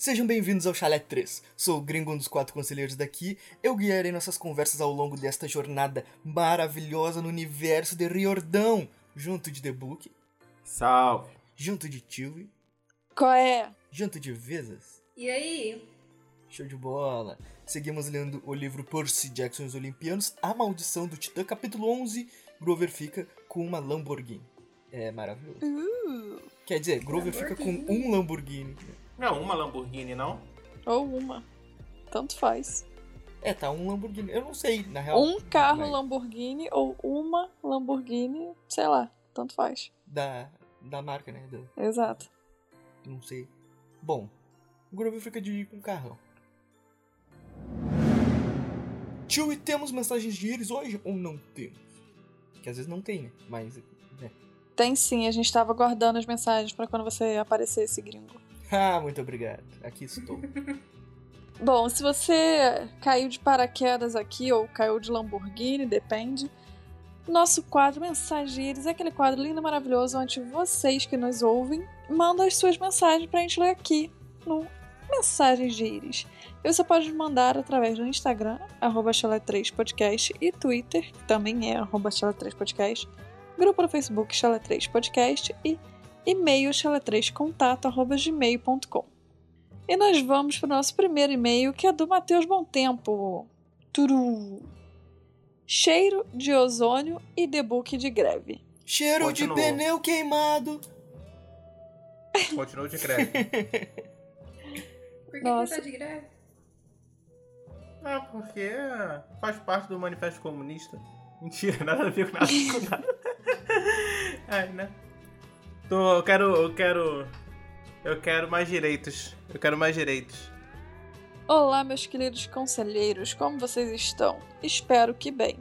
Sejam bem-vindos ao Chalé 3. Sou o gringo, um dos quatro conselheiros daqui. Eu guiarei nossas conversas ao longo desta jornada maravilhosa no universo de Riordão, junto de The Book, Salve. junto de Tilly, Qual é? junto de Vezas. E aí? Show de bola! Seguimos lendo o livro Percy Jackson e os Olimpianos, A Maldição do Titã, capítulo 11. Grover fica com uma Lamborghini. É maravilhoso. Uh, Quer dizer, Grover fica com um Lamborghini. Não, uma Lamborghini, não? ou uma. Tanto faz. É, tá um Lamborghini. Eu não sei, na real. Um carro mas Lamborghini ou uma Lamborghini, sei lá. Tanto faz. Da, da marca, né? Do, Exato. não sei. Bom, o Grover fica de com carrão. Tio, e temos mensagens de íris hoje ou não temos? Que às vezes não tem, né? Mas, né? Tem sim, a gente tava guardando as mensagens pra quando você aparecer esse gringo. Ah, muito obrigado. Aqui estou. Bom, se você caiu de paraquedas aqui ou caiu de Lamborghini, depende. Nosso quadro Mensagens é aquele quadro lindo maravilhoso onde vocês que nos ouvem mandam as suas mensagens pra gente ler aqui no Mensagens de Íris. E Você pode mandar através do Instagram, arroba 3 podcast e Twitter, que também é arroba 3 podcast grupo no Facebook Chala 3 podcast e e-mail chala3contato arroba gmail.com. E nós vamos para o nosso primeiro e-mail, que é do Matheus Bom Tempo. Turu. Cheiro de ozônio e debug de greve. Cheiro Continua. de pneu queimado. Continua de greve. Por que, Nossa. que tá de greve? ah, porque faz parte do manifesto comunista. Mentira, nada a ver com nada com nada. Ai, né? Tô, eu quero, eu quero, eu quero mais direitos. Eu quero mais direitos. Olá, meus queridos conselheiros, como vocês estão? Espero que bem.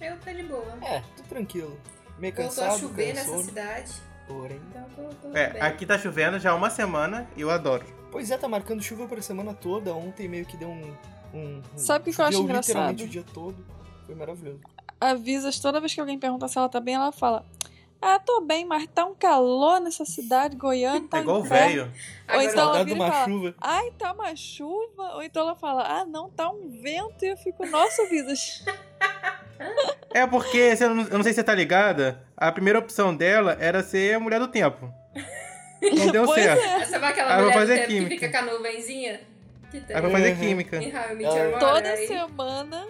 Eu tô de boa. É, tô tranquilo. Meio Voltou cansado, a chover nessa cansou, cidade. porém. Então tô, tô É, bem. aqui tá chovendo já há uma semana e eu adoro. Pois é, tá marcando chuva pra semana toda. Ontem meio que deu um. um um- Sabe o que que eu acho engraçado? o dia todo. Foi maravilhoso. Avisas, toda vez que alguém pergunta se ela tá bem, ela fala: Ah, tô bem, mas tá um calor nessa cidade, Goiânia. Tá É igual um o inferno." velho. Ou então ela de vira e uma fala, chuva. Ai, tá uma chuva. Ou então ela fala: Ah, não, tá um vento. E eu fico: Nossa, Visas. É porque, não- eu não sei se você tá ligada, a primeira opção dela era ser a mulher do tempo. Não deu Pois certo. é. Sabe aquela Aí vai mulher do fazer tempo química. que fica com a nuvenzinha? Que tem. Aí vai fazer Uhum. química. Toda aí, semana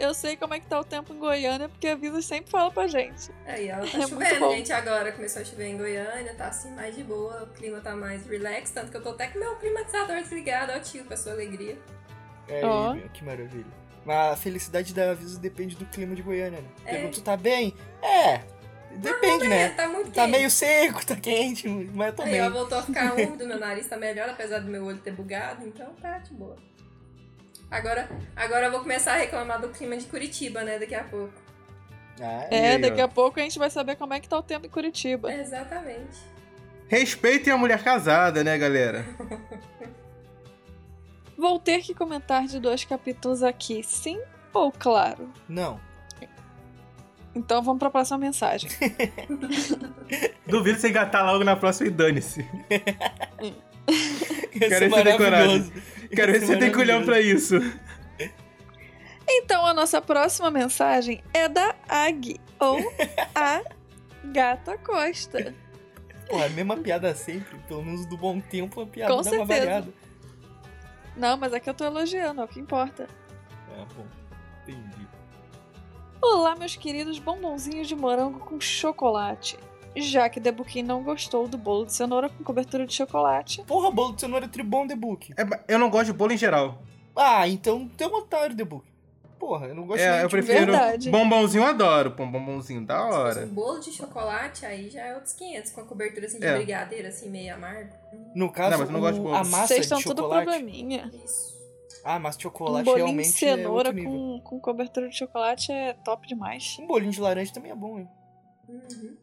eu sei como é que tá o tempo em Goiânia, porque a Visas sempre fala pra gente. Aí ela tá É chovendo, gente, agora. Começou a chover em Goiânia, tá assim mais de boa, o clima tá mais relax, tanto que eu tô até com meu climatizador desligado, ó tio, pra sua alegria. É, Ó. meu, que maravilha. Mas a felicidade da Avisa depende do clima de Goiânia, né? É. Pergunta, tá bem? É, depende, É, né? tá muito Tá meio seco, tá quente, mas eu tô Aí, bem. ó, voltou a ficar úmido, meu nariz tá melhor, apesar do meu olho ter bugado, então tá de boa. Agora, agora eu vou começar a reclamar do clima de Curitiba, né, daqui a pouco. Ah, É, aí, daqui ó? a pouco a gente vai saber como é que tá o tempo em Curitiba. Exatamente. Respeitem a mulher casada, né, galera? Vou ter que comentar de dois capítulos aqui, sim ou claro? Não. Então vamos pra próxima mensagem. Duvido você engatar logo na próxima e dane-se. Quero ser decorado. Maravilhoso. Quero ver se você tem culhão pra isso. Então a nossa próxima mensagem é da Ag, ou a Gata Costa. Porra, a mesma piada sempre. Pelo menos do bom tempo, a piada Com dá uma certeza. variada. Não, mas aqui eu tô elogiando, é o que importa. Ah, bom. Entendi. Olá, meus queridos bombonzinhos de morango com chocolate. Já que Debuquim não gostou do bolo de cenoura com cobertura de chocolate, Porra, bolo de cenoura é tribom, The Book. É, eu não gosto de bolo em geral. Ah, então tem um otário, The Book. Porra, eu não gosto É, eu de- prefiro. Verdade. Bombonzinho eu adoro. Pô, bombonzinho da Se fosse hora. um bolo de chocolate, aí já é outros 500, com a cobertura assim de É. brigadeiro, assim, meio amargo. No caso, Não, mas eu não gosto de bolo. a massa vocês de estão tudo chocolate... probleminha. Isso. Ah, massa de Um chocolate bolinho de realmente é cenoura com, com cobertura de chocolate é top demais. Um bolinho de laranja também é bom, hein? Uhum.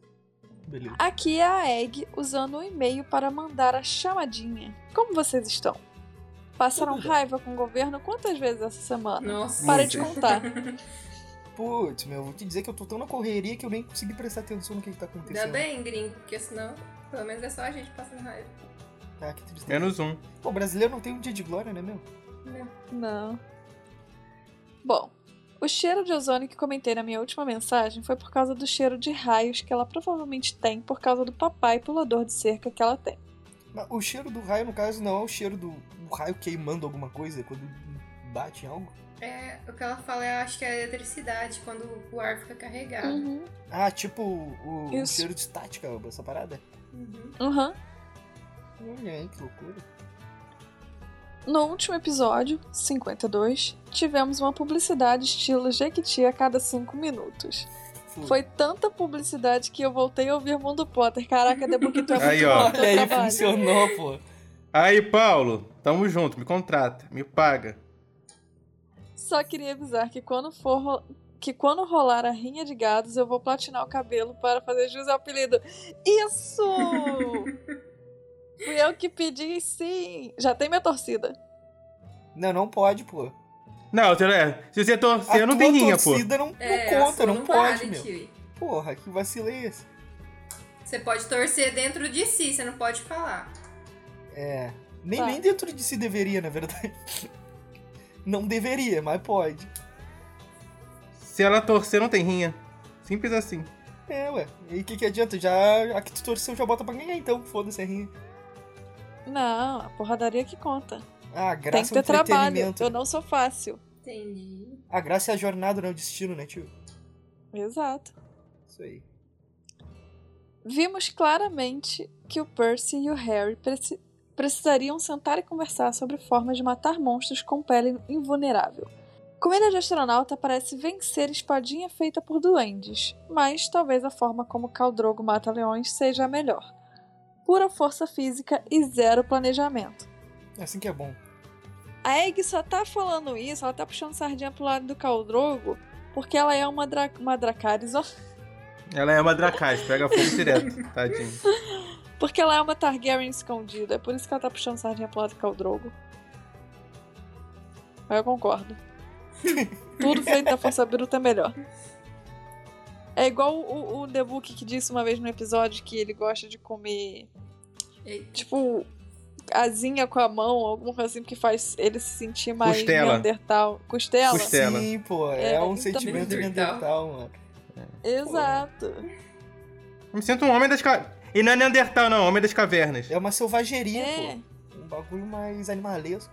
Beleza. Aqui é a Egg usando um e-mail para mandar a chamadinha. Como vocês estão? Passaram Tudo bem. raiva com o governo quantas vezes essa semana? Nossa. Para de contar. Putz, meu, vou te dizer que eu tô tão na correria que eu nem consegui prestar atenção no que, que tá acontecendo. Ainda bem, gringo, porque senão, pelo menos é só a gente passando raiva. Ah, que tristeza. Menos um. Pô, brasileiro não tem um dia de glória, né, meu? Não. Bom, o cheiro de ozônio que comentei na minha última mensagem foi por causa do cheiro de raios que ela provavelmente tem por causa do papai pulador de cerca que ela tem. Mas o cheiro do raio, no caso, não é o cheiro do o raio queimando alguma coisa quando bate em algo? É, o que ela fala, eu acho que é a eletricidade, quando o ar fica carregado. Uhum. Ah, tipo o, o cheiro de estática, essa parada? Uhum. Uhum. Olha aí, que loucura. No último episódio, 52, tivemos uma publicidade estilo Jequiti a cada 5 minutos. Foi tanta publicidade que eu voltei a ouvir Mundo Potter. Caraca, Debook, tu é muito Aí, ó. Olha aí, trabalho. funcionou, pô. Aí, Paulo, tamo junto, me contrata, me paga. Só queria avisar que quando for ro- que quando rolar a rinha de gados, eu vou platinar o cabelo para fazer jus ao apelido. Isso! Fui eu que pedi, sim. Já tem minha torcida. Não, não pode, pô. Não, você- é, se você torcer, a não tem rinha, pô. torcida não, não É, a conta, sua não, pode, vale, meu. Kiwi. Porra, que vacilo é esse? Você pode torcer dentro de si, você não pode falar. É. Nem, Tá. nem dentro de si deveria, na verdade. Não deveria, mas pode. Se ela torcer, não tem rinha. Simples assim. É, ué. E o que, que adianta? Já, a que tu torceu já bota pra ganhar, então. Foda-se a rinha. Não, a porradaria que conta. Ah, a Tem graça que é ter trabalho. Eu não sou fácil. Entendi. A graça é a jornada, não é o destino, né, tio? Exato. Isso aí. Vimos claramente que o Percy e o Harry preci- precisariam sentar e conversar sobre formas de matar monstros com pele invulnerável. Comida de astronauta parece vencer espadinha feita por duendes, mas talvez a forma como Khal Drogo mata leões seja a melhor. Pura força física e zero planejamento. É assim que é bom. A Egg só tá falando isso, ela tá puxando sardinha pro lado do Khal Drogo, porque ela é uma, dra uma Dracarys, ó. Ela é uma Dracais, pega fogo direto, tadinho. Porque ela é uma Targaryen escondida. É por isso que ela tá puxando sardinha pro lado do Khal Drogo. Eu concordo. Tudo feito da força bruta é melhor. É igual o, o The Book que disse uma vez no episódio que ele gosta de comer, Eita. tipo, asinha com a mão, alguma coisa assim que faz ele se sentir mais Costela. Neandertal. Costela? Costela. Sim, pô. É, É, um então- sentimento de Neandertal. Mano. Exato. Eu me sinto um homem das cavernas. E não é Neandertal, não, homem das cavernas. É uma selvageria, É. pô. Um bagulho mais animalesco.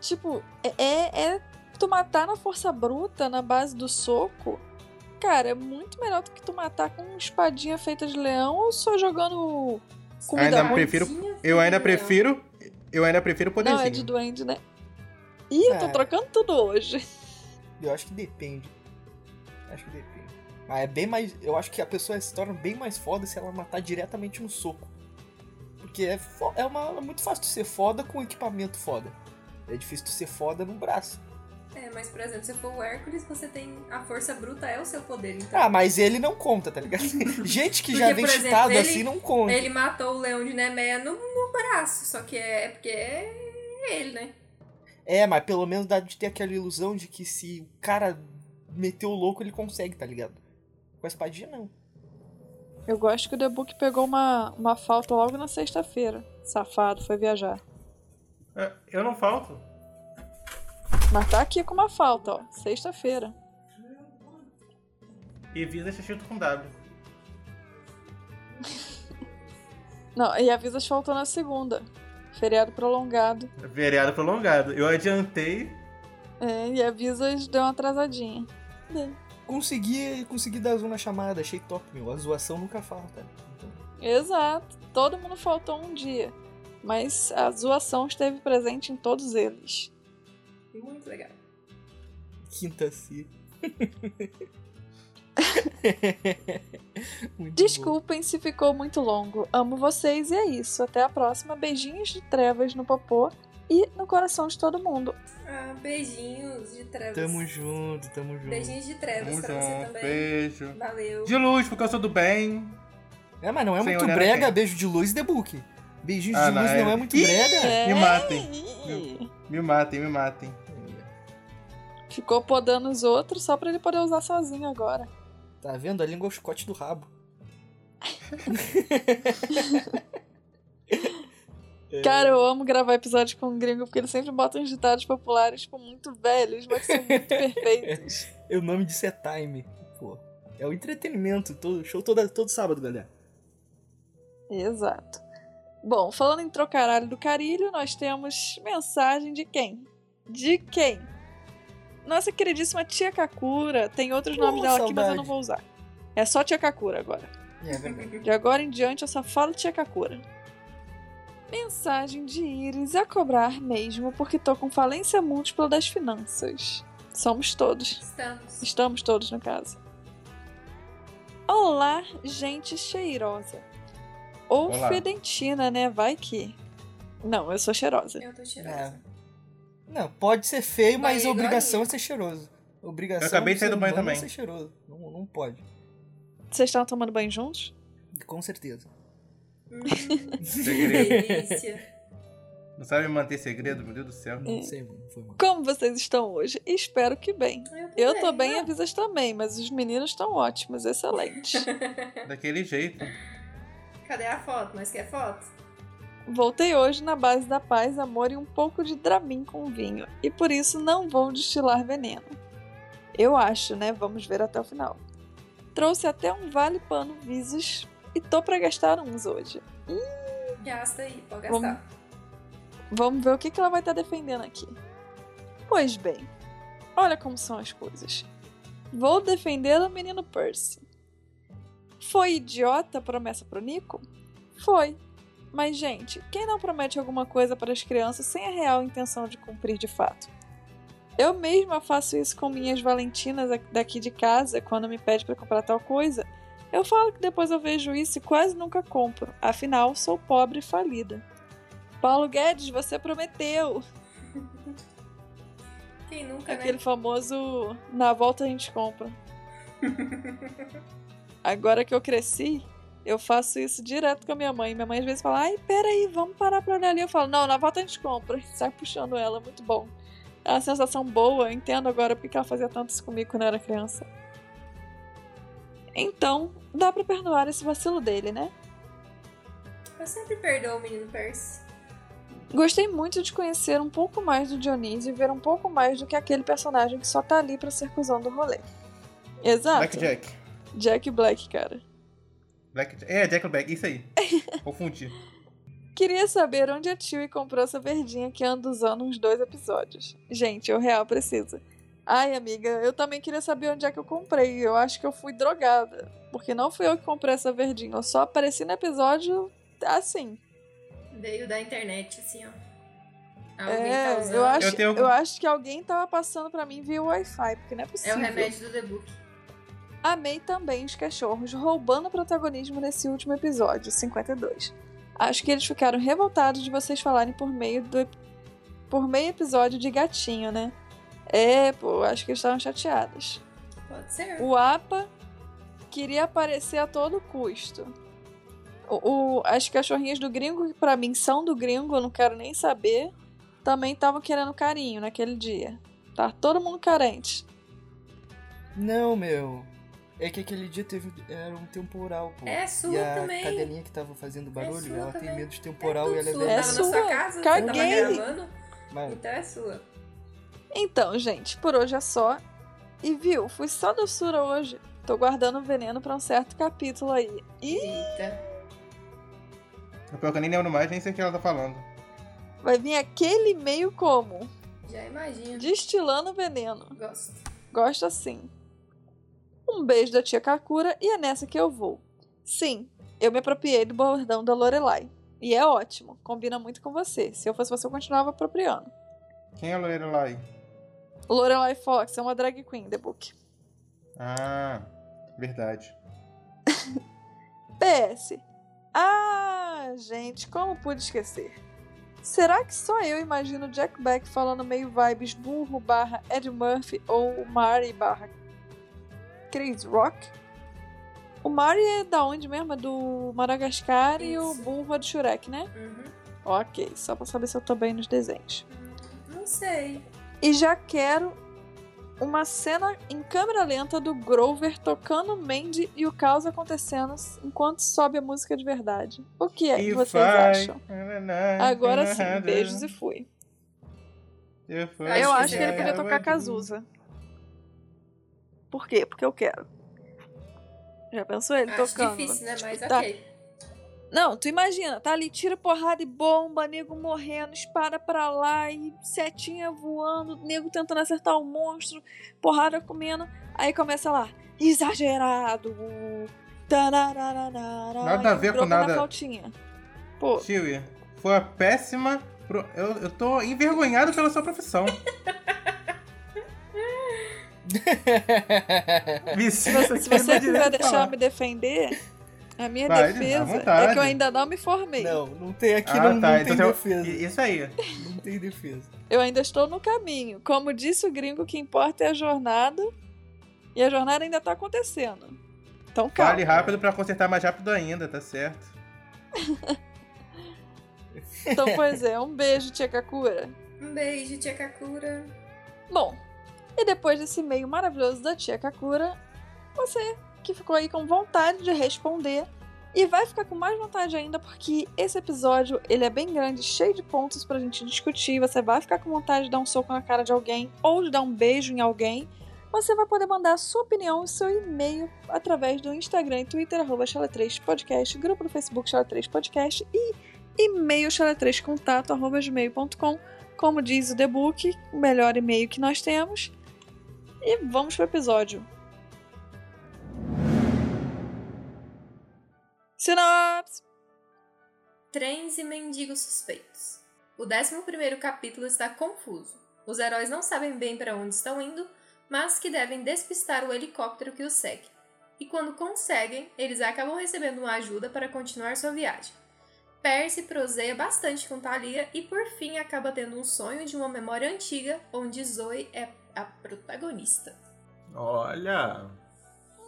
Tipo, é, é, é tu matar na força bruta, na base do soco. Cara, é muito melhor do que tu matar com espadinha feita de leão ou só jogando comida Ainda ruim. prefiro- Eu ainda prefiro. Eu ainda prefiro o Não, é de poderzinho. duende, né? Ih, eu tô É. trocando tudo hoje. Eu acho que depende. Acho que depende. Mas é bem mais. Eu acho que a pessoa se torna bem mais foda se ela matar diretamente no soco. Porque é, fo- é, uma, é muito fácil tu ser foda com equipamento foda. É difícil tu ser foda no braço. É, mas por exemplo, se for o Hércules, você tem. A força bruta é o seu poder, então. Ah, mas ele não conta, tá ligado? Gente que já Porque, vem por exemplo, ele- assim não conta. Ele matou o leão de Nemeia no, no braço, só que é porque é ele, né? É, mas pelo menos dá de ter aquela ilusão de que se o cara meteu o louco, ele consegue, tá ligado? Com a espadinha, não. Eu gosto que o The Book pegou uma, uma falta logo na sexta-feira. Safado, foi viajar. É, Eu não falto. Mas tá aqui com uma falta, ó. Sexta-feira. E Visa escrito com W. Não, e avisas faltou na segunda. Feriado prolongado. Vereado prolongado. Eu adiantei. É, e avisas deu uma atrasadinha. Consegui, consegui dar zoom na chamada, achei top, meu. A zoação nunca falta. Então, Exato. Todo mundo faltou um dia. Mas a zoação esteve presente em todos eles. Muito legal. quinta si. Muito bom. Desculpem se ficou muito longo. Amo vocês e é isso. Até a próxima. Beijinhos de trevas no popô e no coração de todo mundo. Ah, beijinhos de trevas. Tamo junto, tamo junto. Beijinhos de trevas Tamo pra você junto. também. Beijo. Valeu. De luz, porque eu sou do bem. É, mas não é Sem muito brega, quem. beijo de luz The Book. Beijinho Ah, de não, luz é- não é muito Ih! brega. É. Me matem. Ih, Me matem, me matem. Ficou podando os outros só pra ele poder usar sozinho agora. Tá vendo? A língua é o chicote do rabo. Cara, eu amo gravar episódios com o gringo, porque ele sempre bota uns ditados populares, tipo, muito velhos, mas são muito perfeitos. o nome disso é Time. Pô, é o entretenimento. Todo, show todo, todo sábado, galera. Exato. Bom, falando em trocaralho do carilho, nós temos mensagem de quem? De quem? Nossa queridíssima tia Kakura. Tem outros nomes dela aqui, mas eu saudade. não vou usar. É só tia Kakura agora. É verdade. De agora em diante eu só falo tia Kakura. Mensagem de Iris a cobrar mesmo, porque tô com falência múltipla das finanças. Somos todos. Estamos. Estamos todos, no caso. Olá, gente cheirosa. Ou Olá. fedentina, né? Vai que. Não, eu sou cheirosa. Eu tô cheirosa. É. Não, pode ser feio, mas a Banho obrigação é ser cheiroso. Obrigação Eu acabei de sair do banho é também. ser cheiroso. Não, não pode. Vocês estavam tomando banho juntos? Com certeza. Hum, Segredo. delícia. Não sabe manter segredo, meu Deus do céu. Não sei, mano. Foi mal. Como vocês estão hoje? Espero que bem. Eu tô bem, né? avisas também, mas os meninos estão ótimos, excelentes. Daquele jeito. Cadê a foto? Mas quer foto? Voltei hoje na base da paz, amor e um pouco de Dramin com vinho, e por isso não vou destilar veneno. Eu acho, né? Vamos ver até o final. Trouxe até um vale pano Visos e tô pra gastar uns hoje. Gasta aí, pode Vamos- gastar. Vamos ver o que que ela vai estar defendendo aqui. Pois bem, olha como são as coisas. Vou defender o menino Percy. Foi idiota a promessa pro Nico? Foi. Mas, gente, quem não promete alguma coisa para as crianças sem a real intenção de cumprir de fato? Eu mesma faço isso com minhas Valentinas aqui- daqui de casa quando me pede para comprar tal coisa. Eu falo que depois eu vejo isso e quase nunca compro. Afinal, sou pobre e falida. Paulo Guedes, você prometeu. Quem nunca, Aquele né? famoso na volta a gente compra. Agora que eu cresci, eu faço isso direto com a minha mãe. Minha mãe às vezes fala: ai, peraí, vamos parar pra olhar ali. Eu falo: não, na volta a gente compra. Sai puxando ela, muito bom. É uma sensação boa, eu entendo agora porque ela fazia tanto isso comigo quando eu era criança. Então, dá pra perdoar esse vacilo dele, né? Eu sempre perdoo o menino Percy. Gostei muito de conhecer um pouco mais do Dionísio e ver um pouco mais do que aquele personagem que só tá ali pra ser cuzão do rolê. Exato. Blackjack. Jack Black, cara. Black... É, Jack Black, isso aí. Confundi. Queria saber onde a Chewie comprou essa verdinha que anda usando uns dois episódios. Gente, eu real preciso. Ai, amiga, eu também queria saber onde é que eu comprei. Eu acho que eu fui drogada. Porque não fui eu que comprei essa verdinha. Eu só apareci no episódio assim. Veio da internet, assim, ó. Alguém tá É, usando. eu acho, Eu tenho- eu acho que alguém tava passando pra mim via Wi-Fi, porque não é É possível. o remédio do The Book. Amei também os cachorros roubando protagonismo nesse último episódio, 52. Acho que eles ficaram revoltados de vocês falarem por meio do por meio episódio de gatinho, né? É, pô, acho que eles estavam chateados. Pode ser. O APA queria aparecer a todo custo. O, o- as cachorrinhas do gringo, que pra mim são do gringo, eu não quero nem saber, também estavam querendo carinho naquele dia. Tá todo mundo carente. Não, meu. É que aquele dia teve era um temporal, pô. É sua e a também. cadelinha que tava fazendo barulho, sua ela tem também. medo de temporal é e ela é sua. É. Tava na sua. sua casa, Caguei. tava gravando, Mano, então é sua. Então, gente, por hoje é só. E viu, fui só doçura hoje. Tô guardando veneno pra um certo capítulo aí. E Eita. O pior que eu nem lembro mais, nem sei o que ela tá falando. vai vir aquele e-mail como? Já imagino. Destilando veneno. Gosto. Gosto assim. Um beijo da tia Kakura e é nessa que eu vou. Sim, eu me apropriei do bordão da Lorelai. E é ótimo, combina muito com você. Se eu fosse você, eu continuava apropriando. Quem é aí? Lorelai Fox é uma drag queen, The Book. Ah, verdade. PS. Ah, gente, como pude esquecer? Será que só eu imagino Jack Black falando meio vibes burro barra Ed Murphy ou Mari barra Chris Rock? O Mari é da onde mesmo? É do Madagascar e o Isso. burro é do Shrek, né? Uhum. Ok, só pra saber se eu tô bem nos desenhos. Não sei. E já quero uma cena em câmera lenta do Grover tocando Mandy e o caos acontecendo enquanto sobe a música de verdade. O que é que vocês acham? Agora sim, beijos e fui. Eu acho que ele podia tocar Cazuza. Por quê? Porque eu quero. Já pensou ele Acho tocando? difícil, né? Mas Tá. ok. Não, tu imagina, tá ali, tira porrada e bomba, nego morrendo, espada pra lá e setinha voando, nego tentando acertar o monstro, porrada comendo. Aí começa lá, exagerado. tarararara, Nada a ver com nada. flautinha. Pô, Chewie, foi a péssima. pro- Eu, eu tô envergonhado pela sua profissão. Vicina, se você quiser deixar me defender, a minha Vai, defesa é que eu ainda não me formei. Não, não tem aqui, Ah, não, tá. não então tem defesa. Isso aí. Não tem defesa. Eu ainda estou no caminho. Como disse o gringo, o que importa é a jornada. E a jornada ainda tá acontecendo. Então calma. Fale rápido pra consertar mais rápido ainda, tá certo? Então, pois é, um beijo, Tia Kakura. Um beijo, tia Kakura. Bom, e depois desse meio maravilhoso da Tia Kakura, você que ficou aí com vontade de responder e vai ficar com mais vontade ainda porque esse episódio ele é bem grande, cheio de pontos pra gente discutir. Você vai ficar com vontade de dar um soco na cara de alguém ou de dar um beijo em alguém. Você vai poder mandar sua opinião e seu e-mail através do Instagram e Twitter, arroba Chala3podcast, grupo do Facebook Chala3 Podcast e e-mail chala3contato, arroba gmail.com. Como diz o The Book, o melhor e-mail que nós temos. E vamos pro episódio. Sinopse! Trens e mendigos suspeitos. O 11 capítulo está confuso. Os heróis não sabem bem para onde estão indo, mas que devem despistar o helicóptero que os segue. E quando conseguem, eles acabam recebendo uma ajuda para continuar sua viagem. Percy proseia bastante com Thalia e por fim acaba tendo um sonho de uma memória antiga onde Zoe é a protagonista. Olha.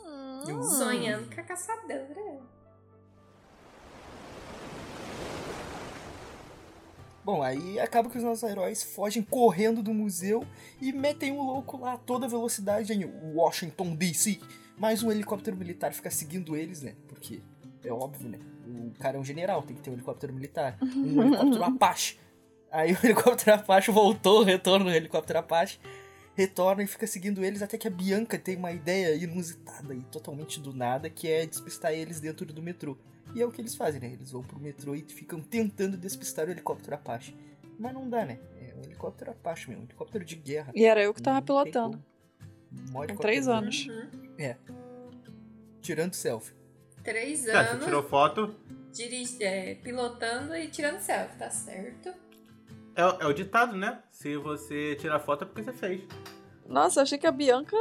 Hum. Sonhando com a caçadora. Bom, aí acaba que os nossos heróis fogem correndo do museu e metem o louco lá a toda velocidade em Washington DC. Mas um helicóptero militar fica seguindo eles, né? Porque é óbvio, né? O cara é um general, tem que ter um helicóptero militar. Um helicóptero Apache. Aí o helicóptero Apache voltou, retorna o helicóptero Apache. Retorna e fica seguindo eles até que a Bianca tem uma ideia inusitada e totalmente do nada, que é despistar eles dentro do metrô. E é o que eles fazem, né? Eles vão pro metrô e ficam tentando despistar o helicóptero Apache. Mas não dá, né? É um helicóptero Apache mesmo, um helicóptero de guerra. E era eu que tava pilotando. Com três anos. Uhum. Tirando selfie. Três Tá, você anos tirou foto. dirige, é, pilotando e tirando selfie, tá certo? É, é o ditado, né? Se você tirar foto é porque você fez. Nossa, achei que a Bianca,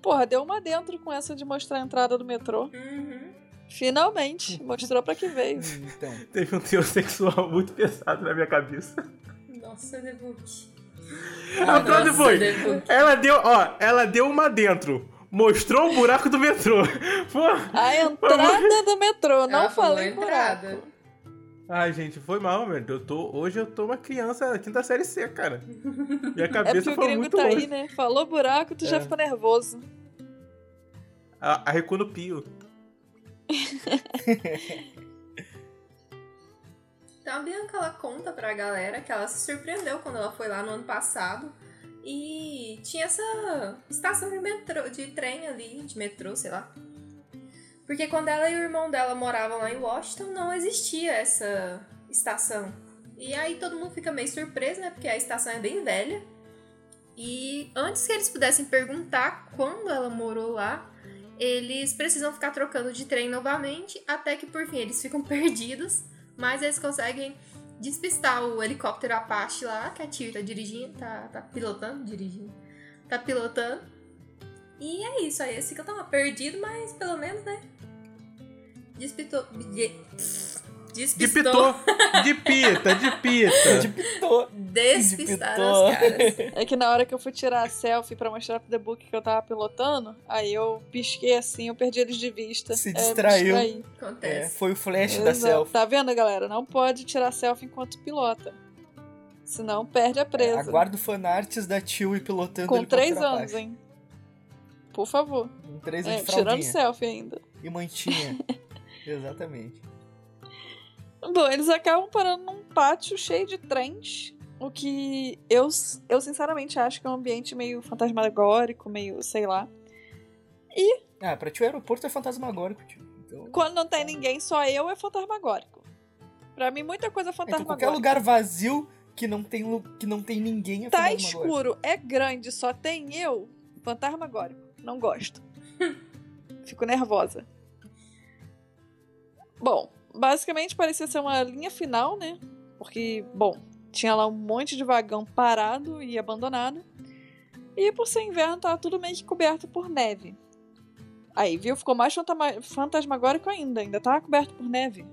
porra, deu uma dentro com essa de mostrar a entrada do metrô. Uhum. Finalmente, mostrou pra que veio. Então, Teve um teor sexual muito pesado na minha cabeça. Nossa. Ah, pra onde Nossa, foi? Ela deu, ó, ela deu uma dentro. Mostrou o buraco do metrô. Pô. A entrada do metrô, não falei entrada. buraco. Ai, gente, foi mal, velho. Eu tô, hoje eu tô uma criança quinta série C, cara. Minha É cabeça porque o foi gringo muito tá longe. aí, né? Falou buraco, tu já É. ficou nervoso. A, a recuo no pio. Então a Bianca ela conta pra galera que ela se surpreendeu quando ela foi lá no ano passado e tinha essa estação de metrô, de trem ali, de metrô, sei lá. Porque quando ela e o irmão dela moravam lá em Washington, não existia essa estação. E aí todo mundo fica meio surpreso, né? Porque a estação é bem velha. E antes que eles pudessem perguntar quando ela morou lá, eles precisam ficar trocando de trem novamente, até que por fim eles ficam perdidos, mas eles conseguem despistar o helicóptero Apache lá, que a Tio tá dirigindo, tá, tá pilotando, dirigindo, tá pilotando. E é isso, aí eles ficam tão perdidos, mas pelo menos, né? Despitou. de- De Despistou. pitou. De pita, de pita. de pitou. Despistaram os caras. É que na hora que eu fui tirar a selfie pra mostrar pro The Book que eu tava pilotando, aí eu pisquei assim, eu perdi eles de vista. Se É, distraiu. É, Acontece. foi o flash da Exato. selfie. Tá vendo, galera? Não pode tirar selfie enquanto pilota. Senão perde a presa. Aguardo fanarts da Tio e pilotando Com três anos, hein? Por favor. Um 3 É, de tirando fraldinha. selfie ainda. E mantinha. Exatamente. Bom, eles acabam parando num pátio cheio de trens. O que eu, eu sinceramente acho que é um ambiente meio fantasmagórico, meio, sei lá. Ah, pra ti o aeroporto é fantasmagórico, tio. Então, Quando não tem ninguém, só eu é fantasmagórico. Pra mim, muita coisa é então fantasmagórica. qualquer lugar vazio que não tem, que não tem ninguém é Tá escuro, é grande, só tem eu, fantasmagórico. Não gosto. Fico nervosa. Bom, basicamente parecia ser uma linha final, né? Porque, bom, tinha lá um monte de vagão parado e abandonado. E por ser inverno, tava tudo meio que coberto por neve. Aí, viu? Ficou mais fantasmagórico ainda. Ainda tava coberto por neve.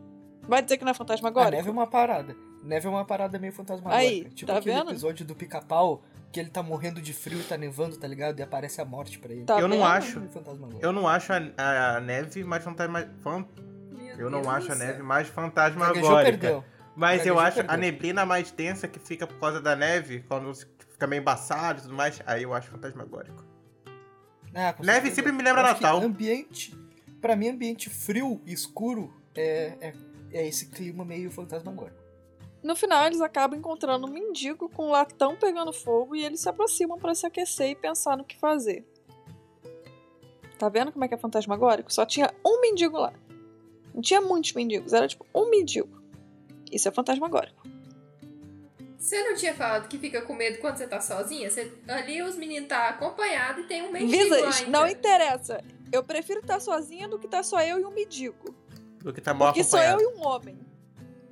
Vai dizer que não é A fantasmagórico? neve é uma parada. Neve é uma parada meio fantasmagórica. Aí, tipo tá aquele vendo? episódio do pica-pau que ele tá morrendo de frio e tá nevando, tá ligado? E aparece a morte pra ele. Tá eu não acho. É fantasmagórico. Eu não acho a, a neve mais fantasma. fan- Eu não Deus acho a neve mais fantasmagórica. perdeu. Mas eu acho a perdeu. neblina mais densa que fica por causa da neve, quando fica meio embaçado e tudo mais, aí eu acho fantasmagórico. Ah, Neve certeza. sempre me lembra Eu acho Natal. Ambiente. Pra mim, ambiente frio e escuro é, é, é esse clima meio fantasmagórico. No final, eles acabam encontrando um mendigo com um latão pegando fogo e eles se aproximam para se aquecer e pensar no que fazer. Tá vendo como é que é fantasmagórico? Só tinha um mendigo lá. Não tinha muitos mendigos, era tipo um mendigo. Isso é fantasmagórico. Você não tinha falado que fica com medo quando você tá sozinha? Você- ali os meninos tá acompanhado e tem um mendigo lá Visas, ainda. não interessa. Eu prefiro estar sozinha do que estar só eu e um mendigo. Do que tá mal Porque sou eu acompanhado. e um homem.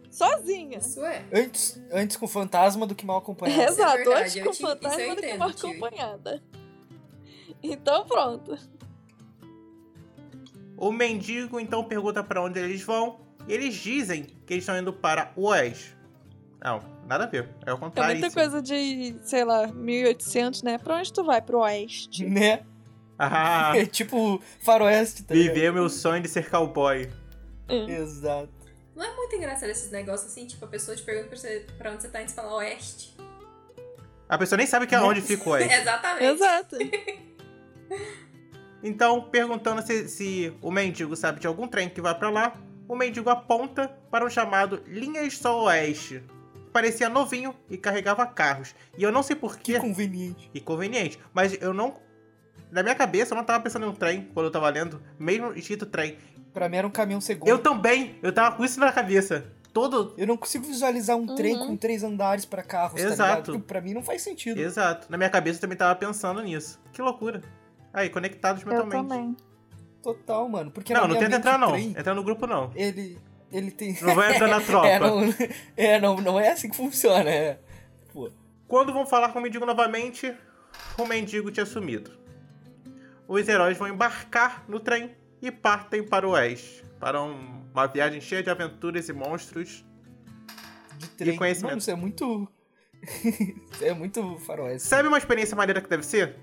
Sozinha. Isso é. Antes, antes com fantasma do que mal acompanhado. Exato, verdade, antes com te- eu fantasma do que mal acompanhada. Então pronto. O mendigo então pergunta pra onde eles vão. E eles dizem que eles estão indo para o oeste. Não, nada a ver. É o É contrário. muita coisa de, sei lá, 1800, né? Pra onde tu vai? Pro oeste. Né? Ah, É tipo faroeste, tá viver o meu sonho de ser cowboy. Hum. Exato. Não é muito engraçado esses negócios assim, tipo, a pessoa te pergunta pra, você, pra onde você tá indo e você fala oeste. A pessoa nem sabe que é onde fica o oeste. Exatamente. Exato. Então, perguntando se, se o mendigo sabe de algum trem que vai pra lá, o mendigo aponta para um chamado Linhas Sol Oeste. Parecia novinho e carregava carros. E eu não sei Que porquê, conveniente. e conveniente, mas eu não. Na minha cabeça, eu não tava pensando em um trem quando eu tava lendo, mesmo escrito trem. Pra mim era um caminhão segundo. Eu também, eu tava com isso na cabeça. Todo. Eu não consigo visualizar um trem Uhum. com três andares pra carros, tá Exato. Porque pra mim não faz sentido. Exato. Na minha cabeça eu também tava pensando nisso. Que loucura. Aí, conectados Eu mentalmente. também. Total, mano. Porque Não, não tenta entrar, não. trem, Entra no grupo, não. Ele, ele tem... Não vai entrar na tropa. é, não, é não, não é assim que funciona. É. Pô, Quando vão falar com o mendigo novamente, o mendigo tinha sumido. Os heróis vão embarcar no trem e partem para o oeste. Para um- uma viagem cheia de aventuras e monstros. de trem. conhecimento. Mano, isso é muito... isso é muito faroeste. Sabe uma experiência maneira que deve ser?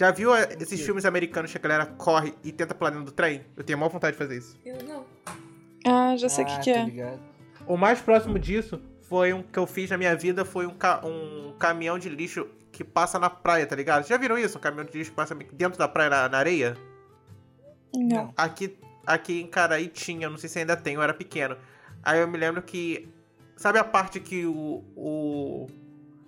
Já viu eh, esses filmes americanos que a galera corre e tenta pular dentro do trem? Eu tenho a maior vontade de fazer isso. Eu não. Ah, já sei o que, ah, que tá é. ligado. O mais próximo disso foi um que eu fiz na minha vida foi um, ca- um caminhão de lixo que passa na praia, tá ligado? Já viram isso? Um caminhão de lixo que passa dentro da praia na, na areia? Não. Aqui, aqui em Caraí tinha, não sei se ainda tem, eu era pequeno. Aí eu me lembro que. Sabe a parte que o. o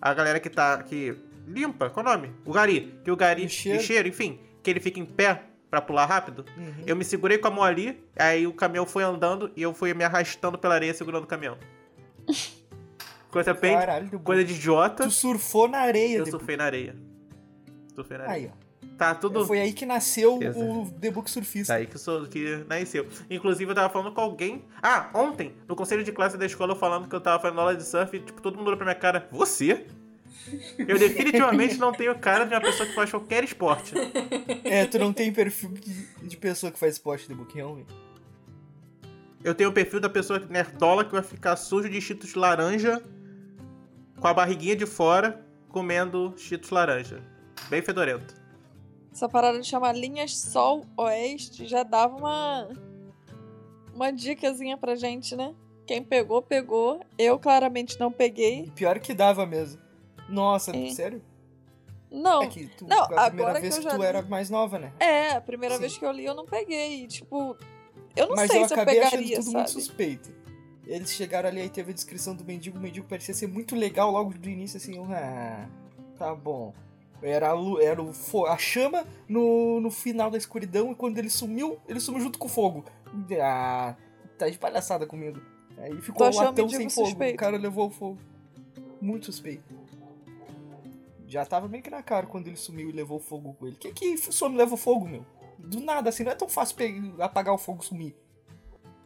a galera que tá. que limpa, qual é o nome? O gari. Que o gari. Lixeiro. Lixeiro, enfim. Que ele fica em pé pra pular rápido. Uhum. Eu me segurei com a mão ali, aí o caminhão foi andando e eu fui me arrastando pela areia segurando o caminhão. Coisa bem. Caralho, Coisa de idiota. Tu surfou na areia. Eu surfei na areia. Surfei na areia. Aí, ó. Tá tudo. Foi aí que nasceu Exato. o The Book Surfista. Daí que, sou, que nasceu. Inclusive, eu tava falando com alguém. Ah, ontem, no conselho de classe da escola, eu falando que eu tava fazendo aula de surf, e, tipo, todo mundo olhou pra minha cara. Você? Eu definitivamente não tenho cara de uma pessoa que faz qualquer esporte. É, tu não tem perfil de, de pessoa que faz esporte The Book, realmente. Eu tenho o perfil da pessoa nerdola que vai ficar sujo de cheetos laranja, com a barriguinha de fora, comendo cheetos laranja. Bem fedorento. Essa parada de chamar linhas Sol Oeste já dava uma. Uma dicasinha pra gente, né? Quem pegou, pegou. Eu claramente não peguei. Pior que dava mesmo. Nossa, É. sério? Não. É que tu, Não, a primeira agora vez que eu já tu era mais nova, né? É, a primeira Sim. vez que eu li eu não peguei. Tipo, eu não Mas sei eu se eu acabei achando pegaria, tudo sabe? muito suspeito. Eles chegaram ali, aí teve a descrição do mendigo, o mendigo parecia ser muito legal logo do início, assim, ah, tá bom. Era a, era o a chama no, no final da escuridão e quando ele sumiu, ele sumiu junto com o fogo. Ah, tá de palhaçada comigo. Aí ficou um latão sem fogo, suspeito? o cara levou o fogo. Muito suspeito. Já tava meio que na cara quando ele sumiu e levou o fogo com ele. Que que some leva o fogo, meu? Do nada, assim, não é tão fácil apagar o fogo e sumir.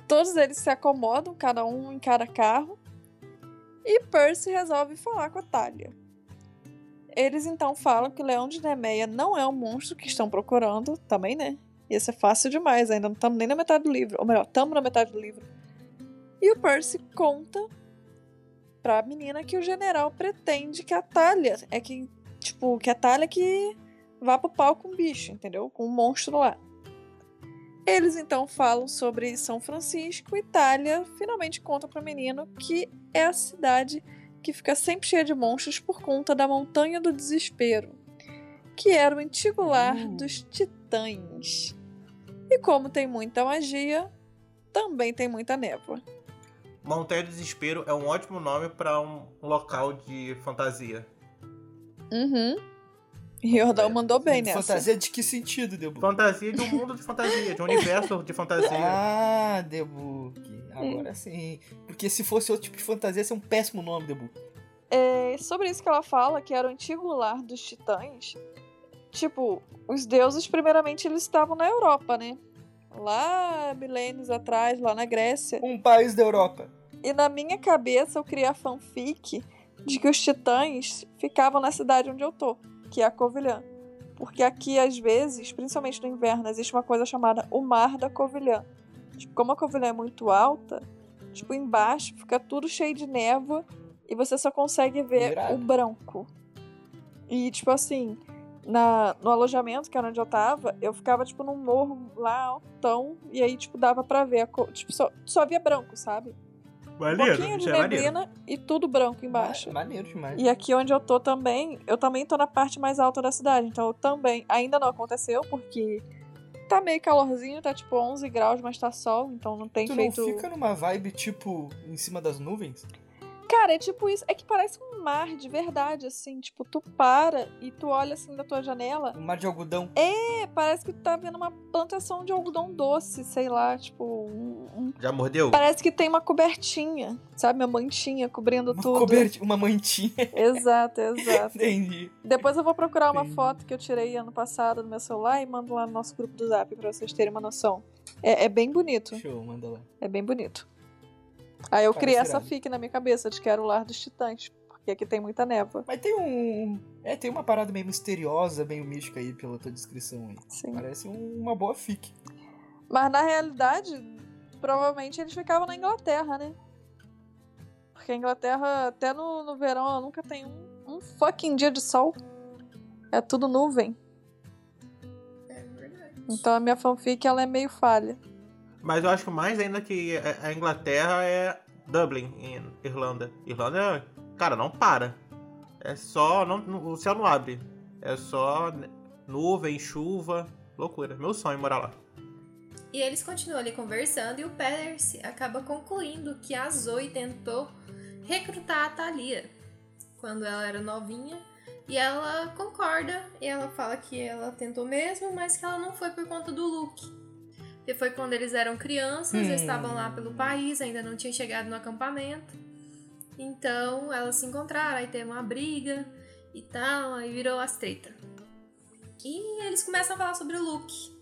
Todos eles se acomodam, cada um em cada carro. E Percy resolve falar com a Talia. Eles então falam que o Leão de Nemeia não é o monstro que estão procurando, também, né? Ia ser fácil demais, ainda não estamos nem na metade do livro. Ou melhor, estamos na metade do livro. E o Percy conta pra menina que o general pretende que a Talia é que, tipo, que a Talia que vá pro pau com o bicho, entendeu? Com o monstro lá. Eles então falam sobre São Francisco e Itália finalmente conta para o menino que é a cidade que fica sempre cheia de monstros por conta da Montanha do Desespero, que era o antigo lar Uh. dos titãs. E como tem muita magia, também tem muita névoa. Montanha do Desespero é um ótimo nome pra um local de fantasia. Uhum. Jordão mandou bem nessa. Fantasia de que sentido, Debu? Fantasia de um mundo de fantasia, de um universo de fantasia. Ah, Debuk. Agora sim. Porque se fosse outro tipo de fantasia, ia ser um péssimo nome, Debu. É, sobre isso que ela fala, que era o antigo lar dos titãs, tipo, os deuses, primeiramente, eles estavam na Europa, né? Lá, milênios atrás, lá na Grécia. Um país da Europa. E na minha cabeça eu criei a fanfic de que os titãs ficavam na cidade onde eu tô, que é a Covilhã. Porque aqui, às vezes, principalmente no inverno, existe uma coisa chamada o Mar da Covilhã. Tipo, como a Covilhã é muito alta, tipo, embaixo fica tudo cheio de névoa e você só consegue ver Irado. o branco. E, tipo assim, na, no alojamento, que era onde eu tava, eu ficava, tipo, num morro lá altão, e aí, tipo, dava pra ver. A co- tipo, só, só via branco, sabe? Um Maneiro, pouquinho de isso é maneiro. neblina e tudo branco embaixo. Ma- Maneiro demais. E aqui onde eu tô também, eu também tô na parte mais alta da cidade. Então eu também. Ainda não aconteceu, porque tá meio calorzinho, tá tipo 11 graus, mas tá sol, então não tem tu feito. não fica numa vibe, tipo, em cima das nuvens? Cara, é tipo isso. É que parece um mar de verdade, assim. Tipo, tu para e tu olha assim da tua janela. Um mar de algodão. É, parece que tu tá vendo uma plantação de algodão doce, sei lá, tipo. um- um- Já mordeu? Parece que tem uma cobertinha, sabe? Uma mantinha cobrindo Uma, tudo. coberti- uma mantinha. Exato, exato. Entendi. Depois eu vou procurar uma Entendi. foto que eu tirei ano passado no meu celular e mando lá no nosso grupo do Zap pra vocês terem uma noção. É, é bem bonito. Show, manda lá. É bem bonito. Aí eu criei essa fic na minha cabeça de que era o lar dos titãs. Porque aqui tem muita névoa. Mas tem um. É, tem uma parada meio misteriosa, meio mística aí pela tua descrição aí. Sim. Parece um- uma boa fic. Mas na realidade, provavelmente eles ficavam na Inglaterra, né? Porque a Inglaterra, até no, no verão, ela nunca tem um, um fucking dia de sol. É tudo nuvem. É verdade. Então a minha fanfic ela é meio falha. Mas eu acho que mais ainda que a Inglaterra é Dublin, em Irlanda. Irlanda, cara, não para. É só. Não, o céu não abre. É só nuvem, chuva. Loucura. Meu sonho é morar lá. E eles continuam ali conversando e o Percy acaba concluindo que a Zoe tentou recrutar a Thalia quando ela era novinha. E ela concorda e ela fala que ela tentou mesmo, mas que ela não foi por conta do Luke. Porque foi quando eles eram crianças, Hum. estavam lá pelo país, ainda não tinham chegado no acampamento. Então elas se encontraram, aí teve uma briga e tal, aí virou as treta. E eles começam a falar sobre o Luke.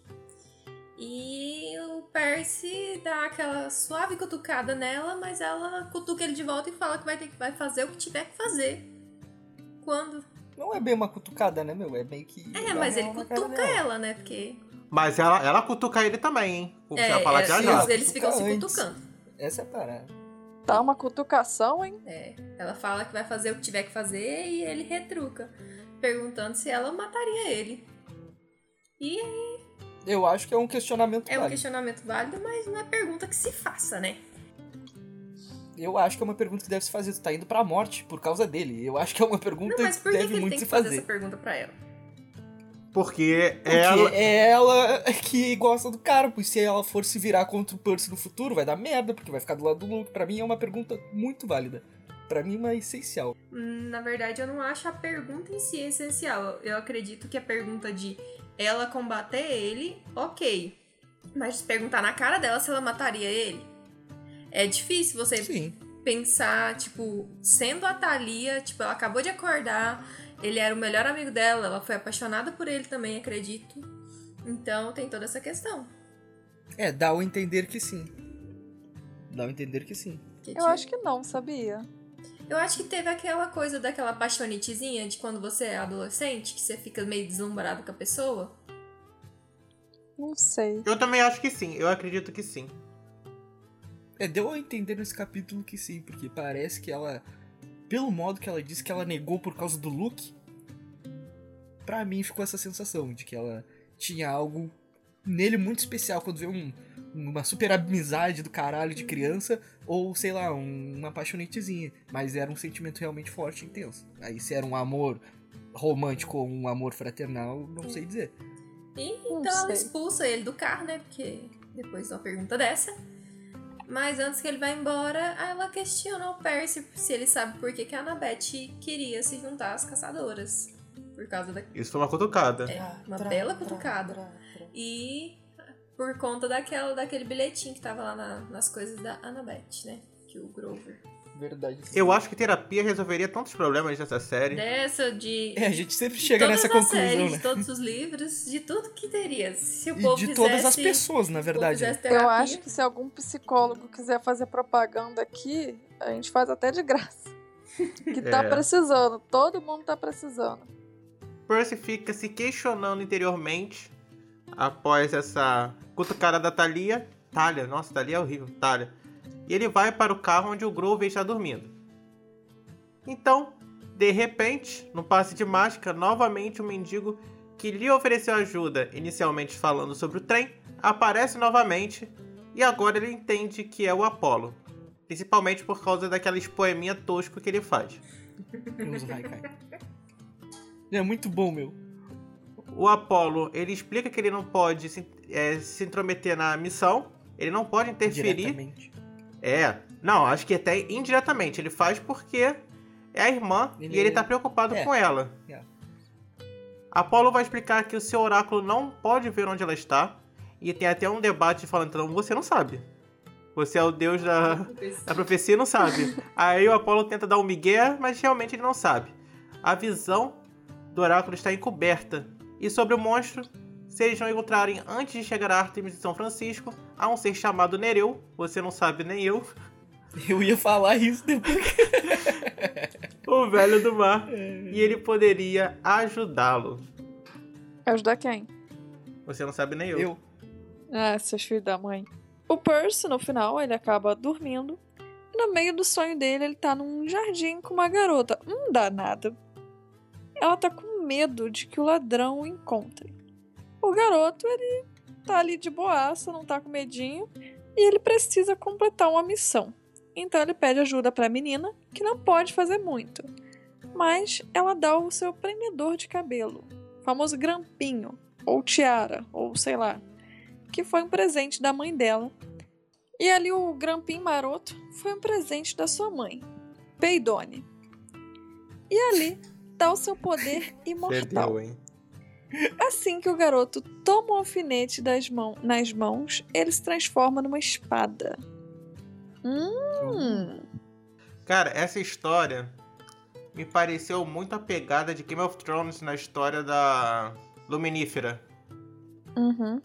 E o Percy dá aquela suave cutucada nela, mas ela cutuca ele de volta e fala que vai ter que vai fazer o que tiver que fazer. Quando? Não é bem uma cutucada, né, meu? É meio que. É, mas ele cutuca ela, né? Porque Mas ela, ela cutuca ele também, hein? O que é, falar é, já já. eles, eles ficam se cutucando. Essa é a parada. Tá uma cutucação, hein? É, ela fala que vai fazer o que tiver que fazer e ele retruca, perguntando se ela mataria ele. E Eu acho que é um questionamento é um válido. questionamento válido, mas não é pergunta que se faça, né? Eu acho que é uma pergunta que deve se fazer. Tu tá indo pra morte por causa dele. Eu acho que é uma pergunta Não, mas por que que, deve que ele muito tem se que fazer fazer. essa pergunta pra ela? Porque Porque ela. é ela que gosta do cara, pois se ela for se virar contra o Percy no futuro, vai dar merda, porque vai ficar do lado do Luke. Pra mim é uma pergunta muito válida. Pra mim, uma essencial. Hum, Na verdade, eu não acho a pergunta em si essencial. Eu acredito que a pergunta de ela combater ele, ok. Mas perguntar na cara dela se ela mataria ele. É difícil você Sim. pensar, tipo, sendo a Thalia, tipo, ela acabou de acordar, ele era o melhor amigo dela, ela foi apaixonada por ele também, acredito. Então tem toda essa questão. É, dá ao entender que sim. Dá ao entender que sim. Que Eu acho que não, sabia? Eu acho que teve aquela coisa daquela paixonitezinha de quando você é adolescente, que você fica meio deslumbrado com a pessoa. Não sei. Eu também acho que sim, eu acredito que sim. É, deu a entender nesse capítulo que sim, porque parece que ela. Pelo modo que ela disse que ela negou por causa do Luke, pra mim ficou essa sensação de que ela tinha algo nele muito especial quando vê um, uma super amizade do caralho de criança, ou sei lá, um- uma apaixonetezinha. Mas era um sentimento realmente forte e intenso. Aí se era um amor romântico ou um amor fraternal, não sei dizer. E então ela expulsa ele do carro, né? Porque depois de uma pergunta dessa. Mas antes que ele vá embora, ela questiona o Percy se ele sabe por que, que a Annabeth queria se juntar às caçadoras. Por causa da. Isso foi uma cutucada. É, uma bela cutucada. E por conta daquela, daquele bilhetinho que tava lá na- nas coisas da Annabeth, né? Que o Grover. Verdade. Eu acho que terapia resolveria tantos problemas dessa série. Dessa de. É, a gente sempre chega todas nessa as conclusão, séries, né? de todos os livros, de tudo que teria. Se o E povo de fizesse, todas as pessoas, na verdade. Eu acho que se algum psicólogo quiser fazer propaganda aqui, a gente faz até de graça. Que tá É. precisando, todo mundo tá precisando. Percy fica se questionando interiormente após essa cutucada da Thalia. Thalia, nossa, Thalia é horrível, Thalia. E ele vai para o carro onde o Grover está dormindo. Então, de repente, no passe de mágica, novamente o mendigo que lhe ofereceu ajuda, inicialmente falando sobre o trem, aparece novamente e agora ele entende que é o Apollo. Principalmente por causa daqueles poeminha tosco que ele faz. É muito bom, meu. O Apollo, ele explica que ele não pode se, é, se intrometer na missão, ele não pode interferir. É, não, acho que até indiretamente. Ele faz porque é a irmã Ele- e ele tá preocupado é. com ela. É. Apollo vai explicar que o seu oráculo não pode ver onde ela está. E tem até um debate falando, então você não sabe. Você é o deus da, da profecia e não sabe. Aí o Apollo tenta dar um migué, mas realmente ele não sabe. A visão do oráculo está encoberta. E sobre o monstro, se eles não encontrarem antes de chegar a Artemis de São Francisco, há um ser chamado Nereu, você não sabe nem eu, Eu ia falar isso depois. o velho do mar, e ele poderia ajudá-lo. Ajudar quem? Você não sabe nem eu. Eu. Ah, seus filhos da mãe. O Percy, no final, ele acaba dormindo. E no meio do sonho dele, ele tá num jardim com uma garota. Hum, danada. Ela tá com medo de que o ladrão o encontre. O garoto, ele tá ali de boaça, não tá com medinho. E ele precisa completar uma missão. Então ele pede ajuda pra menina, que não pode fazer muito. Mas ela dá o seu prendedor de cabelo. O famoso grampinho. Ou tiara, ou sei lá que foi um presente da mãe dela. E ali o grampim maroto foi um presente da sua mãe, Peidone. E ali tá o seu poder imortal. hein? Assim que o garoto toma o alfinete das mão, nas mãos, ele se transforma numa espada. Hum, Cara, essa história me pareceu muito a pegada de Game of Thrones na história da Luminífera. uhum.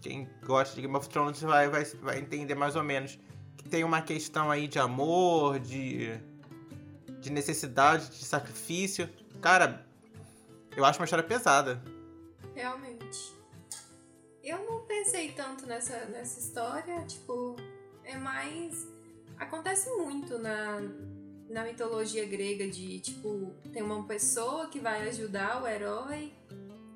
Quem gosta de Game of Thrones vai, vai, vai entender mais ou menos. Que tem uma questão aí de amor, de, de necessidade, de sacrifício. Cara, eu acho uma história pesada. Realmente. Eu não pensei tanto nessa, nessa história, tipo, é mais. Acontece muito na, na mitologia grega de, tipo, tem uma pessoa que vai ajudar o herói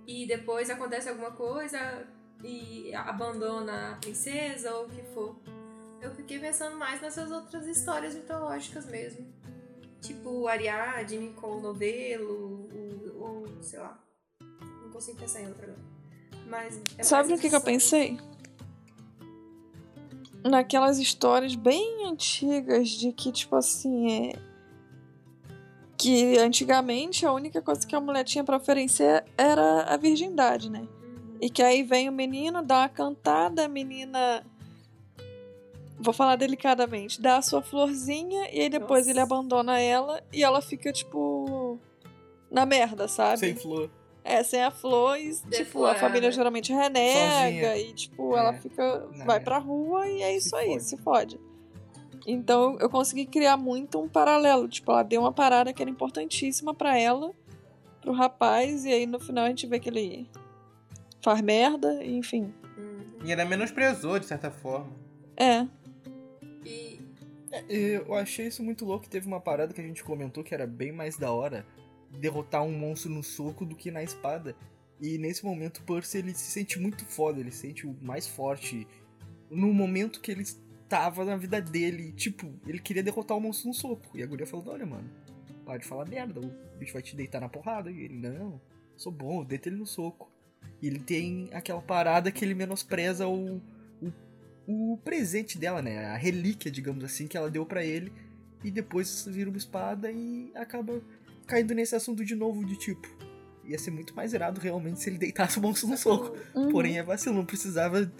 e depois acontece alguma coisa e abandona a princesa ou o que for. Eu fiquei pensando mais nessas outras histórias mitológicas mesmo. Tipo Ariadne com o novelo, sei lá. Não consigo pensar em outra agora. Mas é Sabe no que, que eu pensei? Naquelas histórias bem antigas de que, tipo assim, é. Que antigamente a única coisa que a mulher tinha pra oferecer era a virgindade, né? Uhum. E que aí vem o menino, dá uma cantada, a menina. Vou falar delicadamente, dá a sua florzinha e aí depois Nossa. ele abandona ela e ela fica, tipo. Na merda, sabe? Sem flor. É, sem a flor e, tipo, a família geralmente renega Sozinha. e, tipo, É. ela fica. Não, vai é. pra rua e é Se isso aí, fode. se fode. Então eu consegui criar muito um paralelo. Tipo, ela deu uma parada que era importantíssima pra ela, pro rapaz, e aí no final a gente vê que ele faz merda, enfim. Uhum. E ela menosprezou, de certa forma. É. E É, eu achei isso muito louco. Teve uma parada que a gente comentou que era bem mais da hora derrotar um monstro no soco do que na espada. E nesse momento o Percy ele se sente muito foda, ele se sente o mais forte no momento que ele estava na vida dele. Tipo, ele queria derrotar o monstro no soco. E a guria falou: Olha, mano, para de falar merda, o bicho vai te deitar na porrada. E ele: Não, sou bom, deita ele no soco. E ele tem aquela parada que ele menospreza o, o, o presente dela, né? A relíquia, digamos assim, que ela deu pra ele. E depois vira uma espada e acaba caindo nesse assunto de novo, de tipo. Ia ser muito mais irado realmente se ele deitasse o monstro no soco. Uhum. Porém, é vacilo, não precisava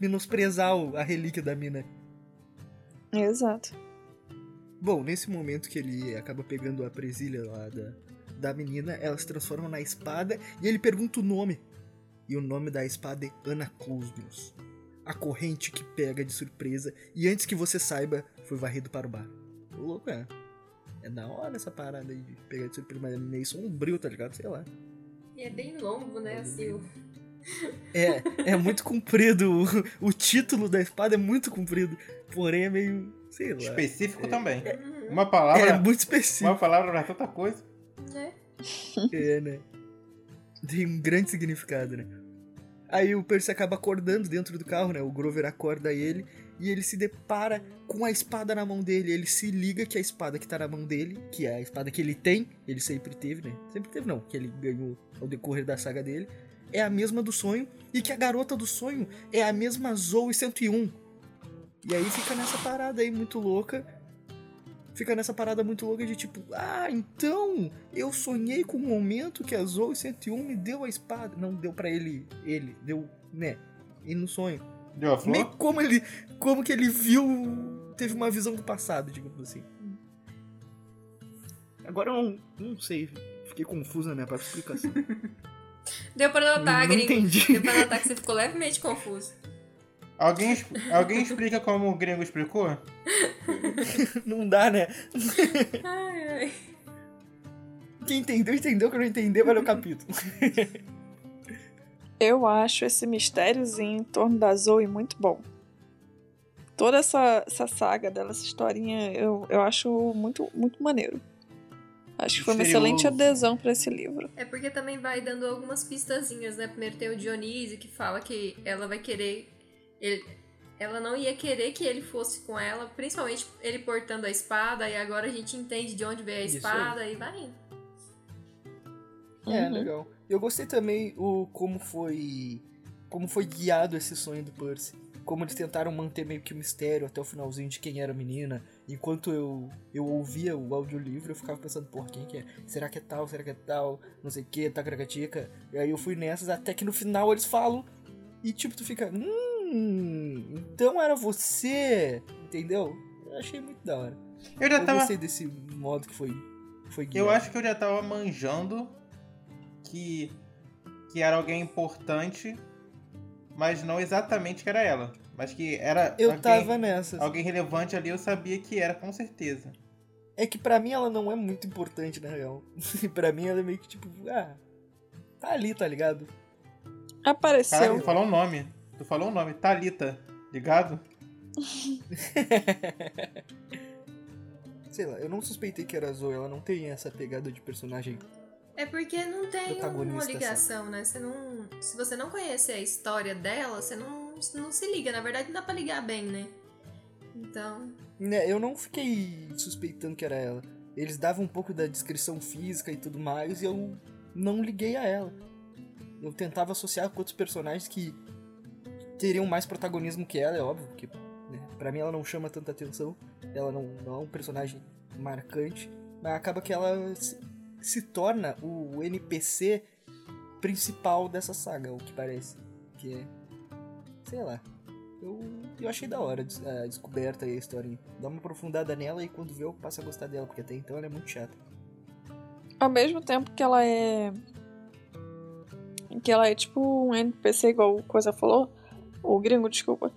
menosprezar o- a relíquia da mina. Exato. Bom, nesse momento que ele acaba pegando a presilha lá da, da menina, ela se transforma na espada e ele pergunta o nome. E o nome da espada é Anacosmos. A corrente que pega de surpresa e antes que você saiba, foi varrido para o bar. Ô, louco, é. É da hora essa parada aí de pegar de surpresa, mas é meio sombrio, tá ligado? Sei lá. E é bem longo, né? Assim, o- É, é muito comprido. O, o título da espada é muito comprido. Porém, é meio. Sei lá. Específico também. Uhum. Uma palavra. É muito específico. Uma palavra pra tanta coisa. né? É, né? Tem um grande significado, né? Aí o Percy acaba acordando dentro do carro, né? O Grover acorda ele e ele se depara com a espada na mão dele. Ele se liga que a espada que tá na mão dele, que é a espada que ele tem, ele sempre teve, né? Sempre teve, não, que ele ganhou ao decorrer da saga dele, é a mesma do sonho e que a garota do sonho é a mesma Zoe 101. E aí fica nessa parada aí muito louca. Fica nessa parada muito louca de tipo, ah, então eu sonhei com o momento que a Zoe 101 me deu a espada. Não deu pra ele, ele, deu, né? E no sonho. Deu a Meio flor? como ele, como que ele viu, teve uma visão do passado, digamos assim. Agora eu não, não sei, fiquei confuso na minha própria explicação. Deu pra notar, não gringo. entendi. Deu pra notar que você ficou levemente confuso. Alguém, alguém explica como o gringo explicou? Não dá, né? Ai, ai. Quem entendeu, entendeu. Quem não entendeu, vai ler o capítulo. Eu acho esse mistériozinho em torno da Zoe muito bom. Toda essa, essa saga dela, essa historinha, eu, eu acho muito, muito maneiro. Acho que foi uma excelente adesão pra esse livro. É porque também vai dando algumas pistazinhas, né? Primeiro tem o Dionísio que fala que ela vai querer. ele- ela não ia querer que ele fosse com ela, principalmente ele portando a espada, e agora a gente entende de onde veio a espada e vai indo. É, Uhum. legal. Eu gostei também o como foi como foi guiado esse sonho do Percy. Como eles tentaram manter meio que o mistério até o finalzinho de quem era a menina. Enquanto eu, eu ouvia o audiolivro, eu ficava pensando, porra, quem que é? Será que é tal? Será que é tal? Não sei o que, tacaracatica. E aí eu fui nessas até que no final eles falam. E tipo, tu fica, hum, então era você. Entendeu? Eu achei muito da hora. Eu já Eu tava. gostei desse modo que foi, foi guiado. Eu acho que eu já tava manjando que. que era alguém importante, mas não exatamente que era ela. Mas que era. Eu alguém, tava nessas. Alguém relevante ali, eu sabia que era, com certeza. É que pra mim ela não é muito importante, na real. pra mim ela é meio que tipo, ah, tá ali, tá ligado? Apareceu. tu falou o nome. Tu falou o nome, Thalita, ligado? Sei lá, eu não suspeitei que era a Zoe, ela não tem essa pegada de personagem. É porque não tem uma Protagonista, ligação, né? Você não, se você não conhecer a história dela, você não, não se liga. Na verdade, não dá pra ligar bem, né? Então. Né, eu não fiquei suspeitando que era ela. Eles davam um pouco da descrição física e tudo mais, e eu não liguei a ela. Eu tentava associar com outros personagens que teriam mais protagonismo que ela, é óbvio, porque né, para mim ela não chama tanta atenção. Ela não, não é um personagem marcante, mas acaba que ela se, torna o NPC principal dessa saga, o que parece. Que é. Sei lá. Eu, eu achei da hora a descoberta e a historinha. Dá uma aprofundada nela e quando vê eu passo a gostar dela, porque até então ela é muito chata. Ao mesmo tempo que ela é. Que ela é tipo um NPC, igual o Coisa falou. O gringo, desculpa.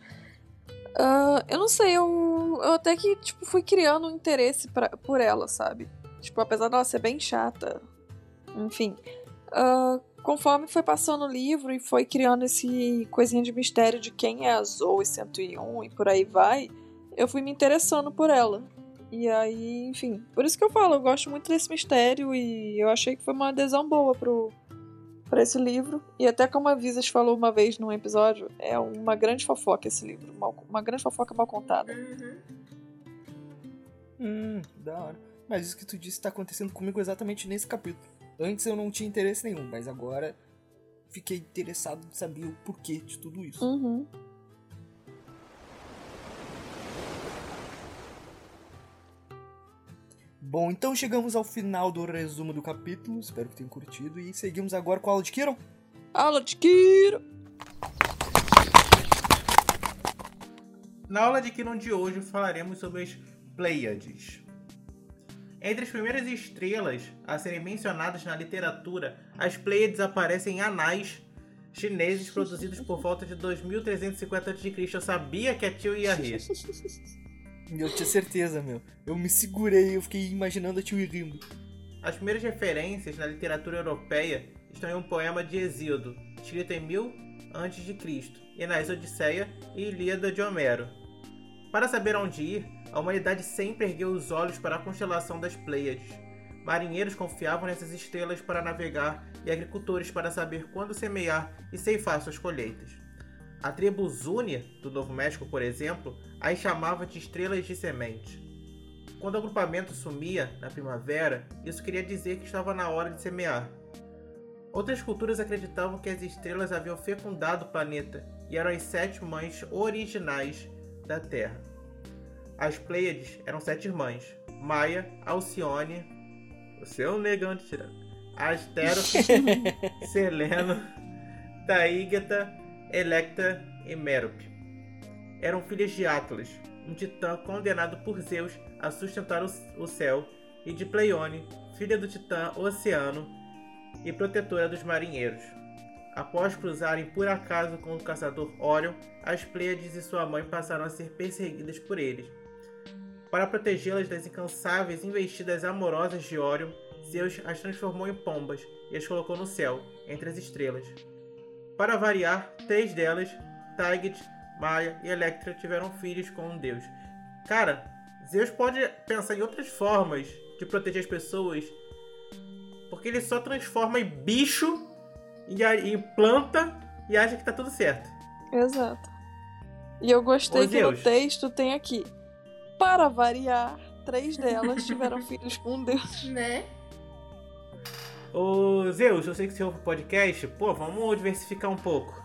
Uh, eu não sei, eu, eu até que tipo, fui criando um interesse pra, por ela, sabe? Tipo, apesar dela ser bem chata. Enfim. Uh, conforme foi passando o livro e foi criando esse coisinha de mistério de quem é a Zoe 101 e por aí vai, eu fui me interessando por ela. E aí, enfim, por isso que eu falo, eu gosto muito desse mistério e eu achei que foi uma adesão boa pro, para esse livro. E até como a Visas falou uma vez num episódio, é uma grande fofoca esse livro. Uma, uma grande fofoca mal contada. Uhum. Hum, da hora. Mas isso que tu disse tá acontecendo comigo exatamente nesse capítulo. Antes eu não tinha interesse nenhum, mas agora fiquei interessado em saber o porquê de tudo isso. Uhum. Bom, então chegamos ao final do resumo do capítulo. Espero que tenham curtido. E seguimos agora com a aula de Kiron. Aula de Kiron! Na aula de Kiron de hoje falaremos sobre as Pleiades. Entre as primeiras estrelas a serem mencionadas na literatura, as Pleiades aparecem em anais chineses produzidos por volta de 2350 a.C. Eu sabia que a tio ia rir. Eu tinha certeza, meu. Eu me segurei, eu fiquei imaginando a tio rindo. As primeiras referências na literatura europeia estão em um poema de Exíodo, escrito em 1000 a.C., e nas Odisseia e Ilíada de Homero. Para saber onde ir, a humanidade sempre ergueu os olhos para a constelação das Pleiades. Marinheiros confiavam nessas estrelas para navegar e agricultores para saber quando semear e ceifar suas colheitas. A tribo Zúnia, do Novo México, por exemplo, as chamava de estrelas de semente. Quando o agrupamento sumia na primavera, isso queria dizer que estava na hora de semear. Outras culturas acreditavam que as estrelas haviam fecundado o planeta e eram as sete mães originais da Terra. As Pleiades eram sete irmãs: Maia, Alcione, o seu negão de tirano, Astérope, Seleno, Taígeta, Electra e Mérope. Eram filhas de Atlas, um titã condenado por Zeus a sustentar o céu, e de Pleione, filha do titã Oceano e protetora dos marinheiros. Após cruzarem por acaso com o caçador Órion, as Pleiades e sua mãe passaram a ser perseguidas por eles. Para protegê-las das incansáveis investidas amorosas de Órion, Zeus as transformou em pombas e as colocou no céu, entre as estrelas. Para variar, três delas, Taiget, Maia e Electra, tiveram filhos com um deus. Cara, Zeus pode pensar em outras formas de proteger as pessoas, porque ele só transforma em bicho e em planta e acha que tá tudo certo. Exato. E eu gostei Ô, que no Zeus. texto tem aqui. Para variar, três delas tiveram filhos com um deus. Né? Ô Zeus, eu sei que você ouve o podcast, pô, vamos diversificar um pouco.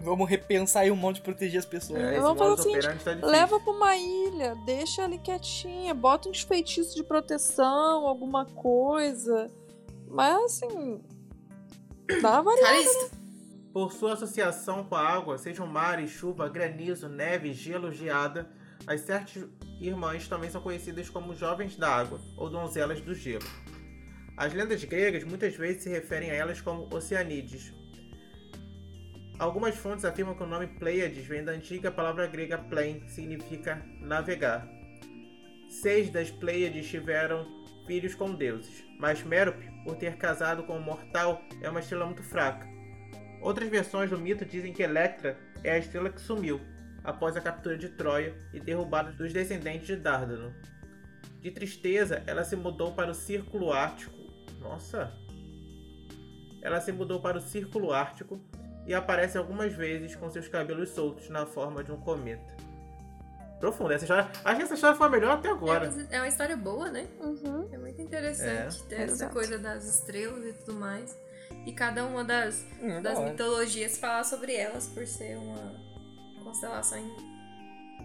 Vamos repensar aí um monte de proteger as pessoas. É, Vamos fazer o seguinte, tá. Leva pra uma ilha, deixa ali quietinha, bota uns feitiços de proteção, alguma coisa. Mas assim. Dá variada. Calisto. Por sua associação com a água, sejam mares, chuva, granizo, neve, gelo, geada, as sete irmãs também são conhecidas como jovens da água ou donzelas do gelo. As lendas gregas muitas vezes se referem a elas como Oceanides. Algumas fontes afirmam que o nome Pleiades vem da antiga palavra grega plein, significa navegar. Seis das Pleiades tiveram filhos com deuses, mas Mérope, por ter casado com um mortal, é uma estrela muito fraca. Outras versões do mito dizem que Electra é a estrela que sumiu após a captura de Troia e derrubada dos descendentes de Dárdano. De tristeza, ela se mudou para o Círculo Ártico. Nossa! Ela se mudou para o Círculo Ártico e aparece algumas vezes com seus cabelos soltos na forma de um cometa. Profunda. Essa história, acho que essa história foi a melhor até É agora. uma, é uma história boa, né? Uhum. É muito interessante ter essa Exato. coisa das estrelas e tudo mais. E cada uma das, Hum, das mitologias falar sobre elas por ser uma constelação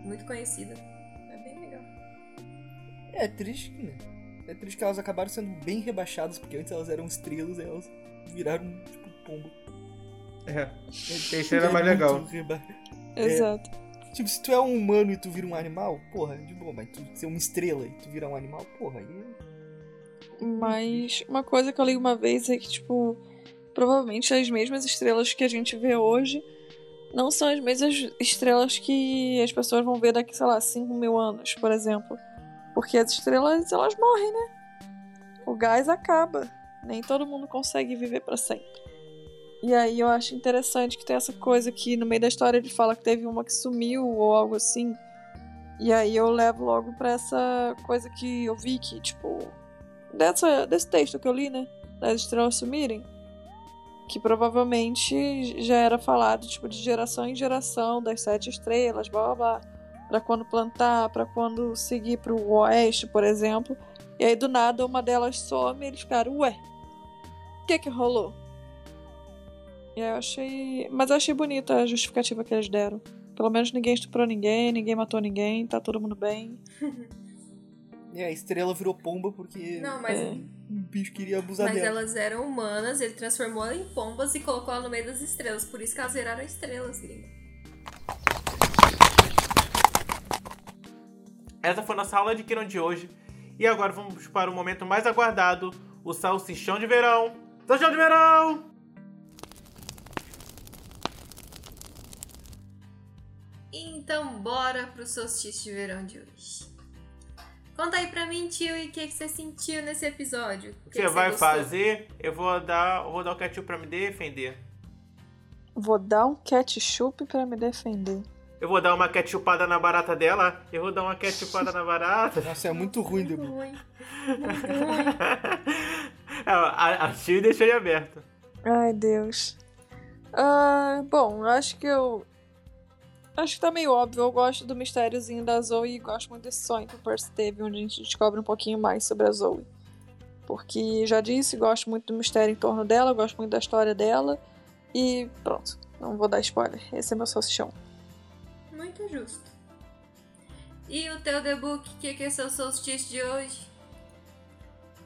muito conhecida. É bem legal. É triste, né? É triste que elas acabaram sendo bem rebaixadas, porque antes elas eram estrelas e elas viraram, tipo, pombo. É. Esse estrela é mais legal. Reba- Exato. Tipo, se tu é um humano e tu vira um animal, porra, de boa, mas tu ser uma estrela e tu virar um animal, porra, aí. Mas uma coisa que eu li uma vez é que, tipo, provavelmente as mesmas estrelas que a gente vê hoje não são as mesmas estrelas que as pessoas vão ver daqui, sei lá, 5 mil anos, por exemplo. Porque as estrelas, elas morrem, né? O gás acaba. Nem todo mundo consegue viver pra sempre. E aí eu acho interessante que tem essa coisa que no meio da história ele fala que teve uma que sumiu ou algo assim. E aí eu levo logo pra essa coisa que eu vi que, tipo, dessa, desse texto que eu li, né? Das estrelas sumirem. Que provavelmente já era falado, tipo, de geração em geração, das sete estrelas, blá blá blá. Pra quando plantar, pra quando seguir pro oeste, por exemplo. E aí do nada uma delas some e eles ficaram, ué, o que que rolou? E aí eu achei. Mas eu achei bonita a justificativa que eles deram. Pelo menos ninguém estuprou ninguém, ninguém matou ninguém, tá todo mundo bem. E a estrela virou pomba porque Não, mas, É. um bicho queria abusar mas dela. elas eram humanas, ele transformou ela em pombas e colocou ela no meio das estrelas. Por isso que elas viraram estrelas, gringo. Essa foi nossa aula de Kiron de hoje. E agora vamos para o momento mais aguardado: o salsichão de verão. Salsichão de verão! Então, bora pro solstício de verão de hoje. Conta aí pra mim, tio, e o que, que você sentiu nesse episódio? O que que que você vai gostou? fazer? Eu vou dar, eu vou dar o ketchup pra me defender. Vou dar um ketchup pra me defender. Eu vou dar uma ketchupada na barata dela. Eu vou dar uma ketchupada na barata. Nossa, é muito ruim, Muito Debu. ruim. Muito ruim. É, a, a Tio deixou ele aberto. Ai, Deus. Ah, bom, acho que eu. Acho que tá meio óbvio. Eu gosto do mistériozinho da Zoe e gosto muito desse sonho que o Percy teve, onde a gente descobre um pouquinho mais sobre a Zoe. Porque já disse, gosto muito do mistério em torno dela, gosto muito da história dela. E pronto, não vou dar spoiler. Esse é meu salsichão. Muito justo. E o teu debut, o que, que é seu solstício de hoje?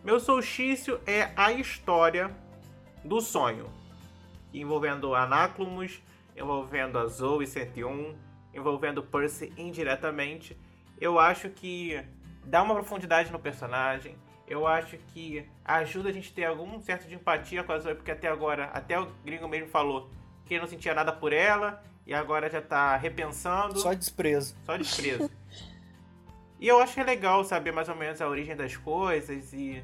Meu solstício é a história do sonho, envolvendo Anaclumus, envolvendo a Zoe 101, envolvendo Percy indiretamente. Eu acho que dá uma profundidade no personagem. Eu acho que ajuda a gente a ter algum certo de empatia com a Zoe, porque até agora, até o gringo mesmo falou que ele não sentia nada por ela e agora já tá repensando. Só desprezo. Só desprezo. e eu acho que é legal saber mais ou menos a origem das coisas e.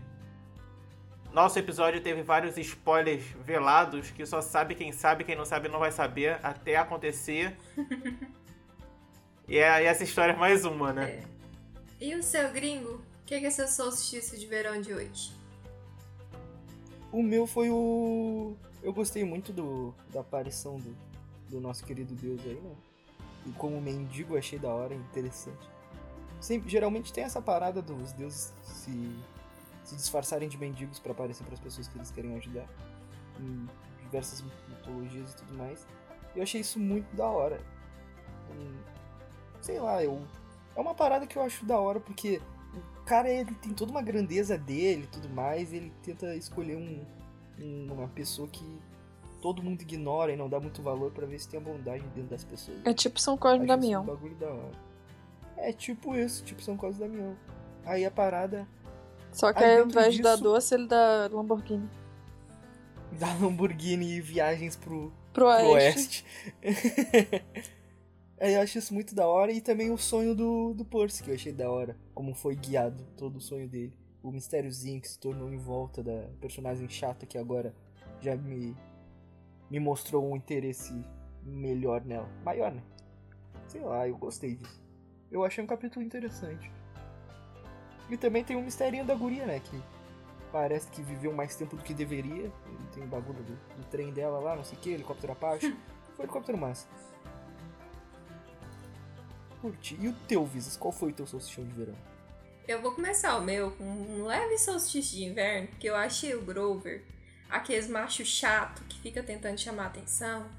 Nosso episódio teve vários spoilers velados que só sabe quem sabe, quem não sabe não vai saber até acontecer. e, é, e essa história é mais uma, né? E o seu gringo? O que, que é seu solstício de verão de hoje? O meu foi o. Eu gostei muito do, da aparição do, do nosso querido Deus aí, né? E como mendigo achei da hora, interessante. Sempre, geralmente tem essa parada dos deuses se, se disfarçarem de mendigos pra aparecer pras pessoas que eles querem ajudar. Em diversas mitologias e tudo mais. Eu achei isso muito da hora. Hum, sei lá, eu. É uma parada que eu acho da hora porque o cara ele tem toda uma grandeza dele e tudo mais, e ele tenta escolher um, um- uma pessoa que todo mundo ignora e não dá muito valor pra ver se tem a bondade dentro das pessoas. É tipo São Cosme Damião. Um bagulho da hora. É tipo isso, tipo São Cosme Damião. Aí a parada Só que Aí ao invés disso- doce, ele dá Lamborghini. da Lamborghini e viagens pro, Pro pro oeste. oeste. Aí eu acho isso muito da hora e também o sonho do, do Percy, que eu achei da hora. Como foi guiado todo o sonho dele. O mistériozinho que se tornou em volta da personagem chata que agora já me, me mostrou um interesse melhor nela. Maior, né? Sei lá, eu gostei disso. Eu achei um capítulo interessante. E também tem um misterinho da guria, né? Que parece que viveu mais tempo do que deveria. Tem o bagulho do, do trem dela lá, não sei o que, helicóptero Apache. Foi helicóptero massa. curti. E o teu, Visas? Qual foi o teu solstício de verão? Eu vou começar o meu com um leve solstício de inverno, porque eu achei o Grover aqueles machos chato que fica tentando chamar atenção.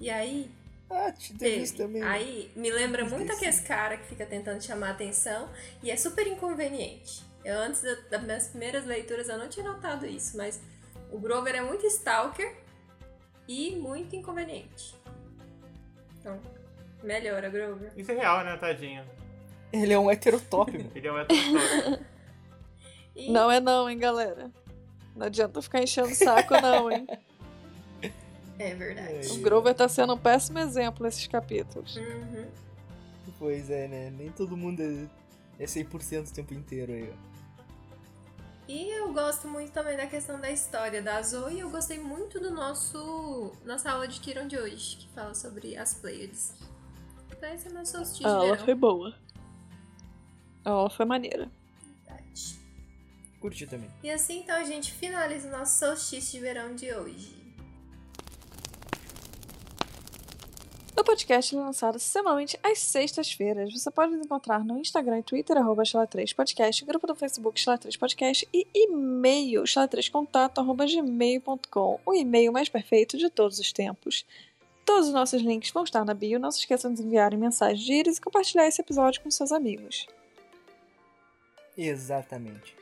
E aí. Ah, te teve teve. isso também. né? Aí me lembra muito daí aqueles cara que fica tentando chamar atenção e é super inconveniente. Eu antes da- das minhas primeiras leituras eu não tinha notado isso, mas o Grover é muito stalker e muito inconveniente. Então, melhora, Grover. Isso é real, né, tadinho? Ele é um heterotop, mano. Ele é um heterotópico. E Não é não, hein, galera. Não adianta ficar enchendo o saco, não, hein. é verdade. O Grover tá sendo um péssimo exemplo nesses capítulos. Uhum. Pois é, né? Nem todo mundo é, é 100% o tempo inteiro aí, ó. E eu gosto muito também da questão da história da Zoe. Eu gostei muito do nosso nossa aula de Kiron de hoje, que fala sobre as Pleiades. Então esse é meu solstício A de aula foi boa. A aula foi maneira. Verdade. Curti também. E assim então a gente finaliza o nosso solstício de verão de hoje. O podcast é lançado semanalmente às sextas-feiras. Você pode nos encontrar no Instagram e Twitter, arroba 3 podcast grupo do Facebook Chala 3 podcast e e-mail chala3contato, arroba gmail.com, o e-mail mais perfeito de todos os tempos. Todos os nossos links vão estar na bio. Não se esqueçam de enviarem mensagem de íris e compartilhar esse episódio com seus amigos. Exatamente.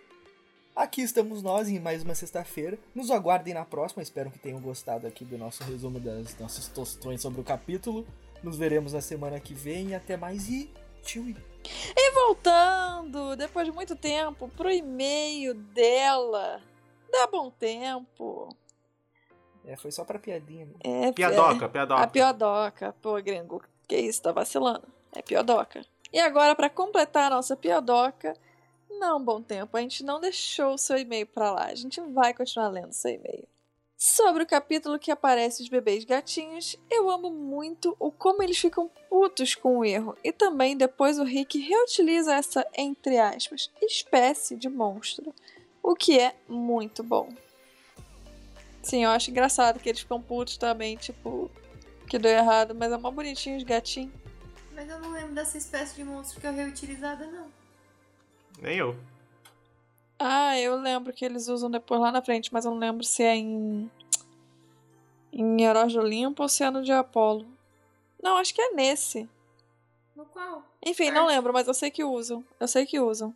Aqui estamos nós em mais uma sexta-feira. Nos aguardem na próxima. Espero que tenham gostado aqui do nosso resumo das nossas tostões sobre o capítulo. Nos veremos na semana que vem e até mais. E tchau. E voltando, depois de muito tempo, pro e-mail dela. Dá bom tempo. É, foi só pra piadinha. Né? É, Piadoca, A piadoca. piodoca. Pô, gringo, que isso, tá vacilando. É piodoca. E agora, pra completar a nossa piodoca, não, bom tempo, a gente não deixou o seu e-mail pra lá. A gente vai continuar lendo seu e-mail. Sobre o capítulo que aparece os bebês gatinhos, eu amo muito o como eles ficam putos com o erro. E também depois o Rick reutiliza essa, entre aspas, espécie de monstro. O que é muito bom. Sim, eu acho engraçado que eles ficam putos também, tipo, que deu errado, mas é mó bonitinho os gatinhos. Mas eu não lembro dessa espécie de monstro que é reutilizada, não. Nem eu. Ah, eu lembro que eles usam depois lá na frente, mas eu não lembro se é em. em Heróis do Olimpo ou se é no de Apolo. Não, acho que é nesse. No qual? Enfim, não lembro, mas eu sei que usam. Eu sei que usam.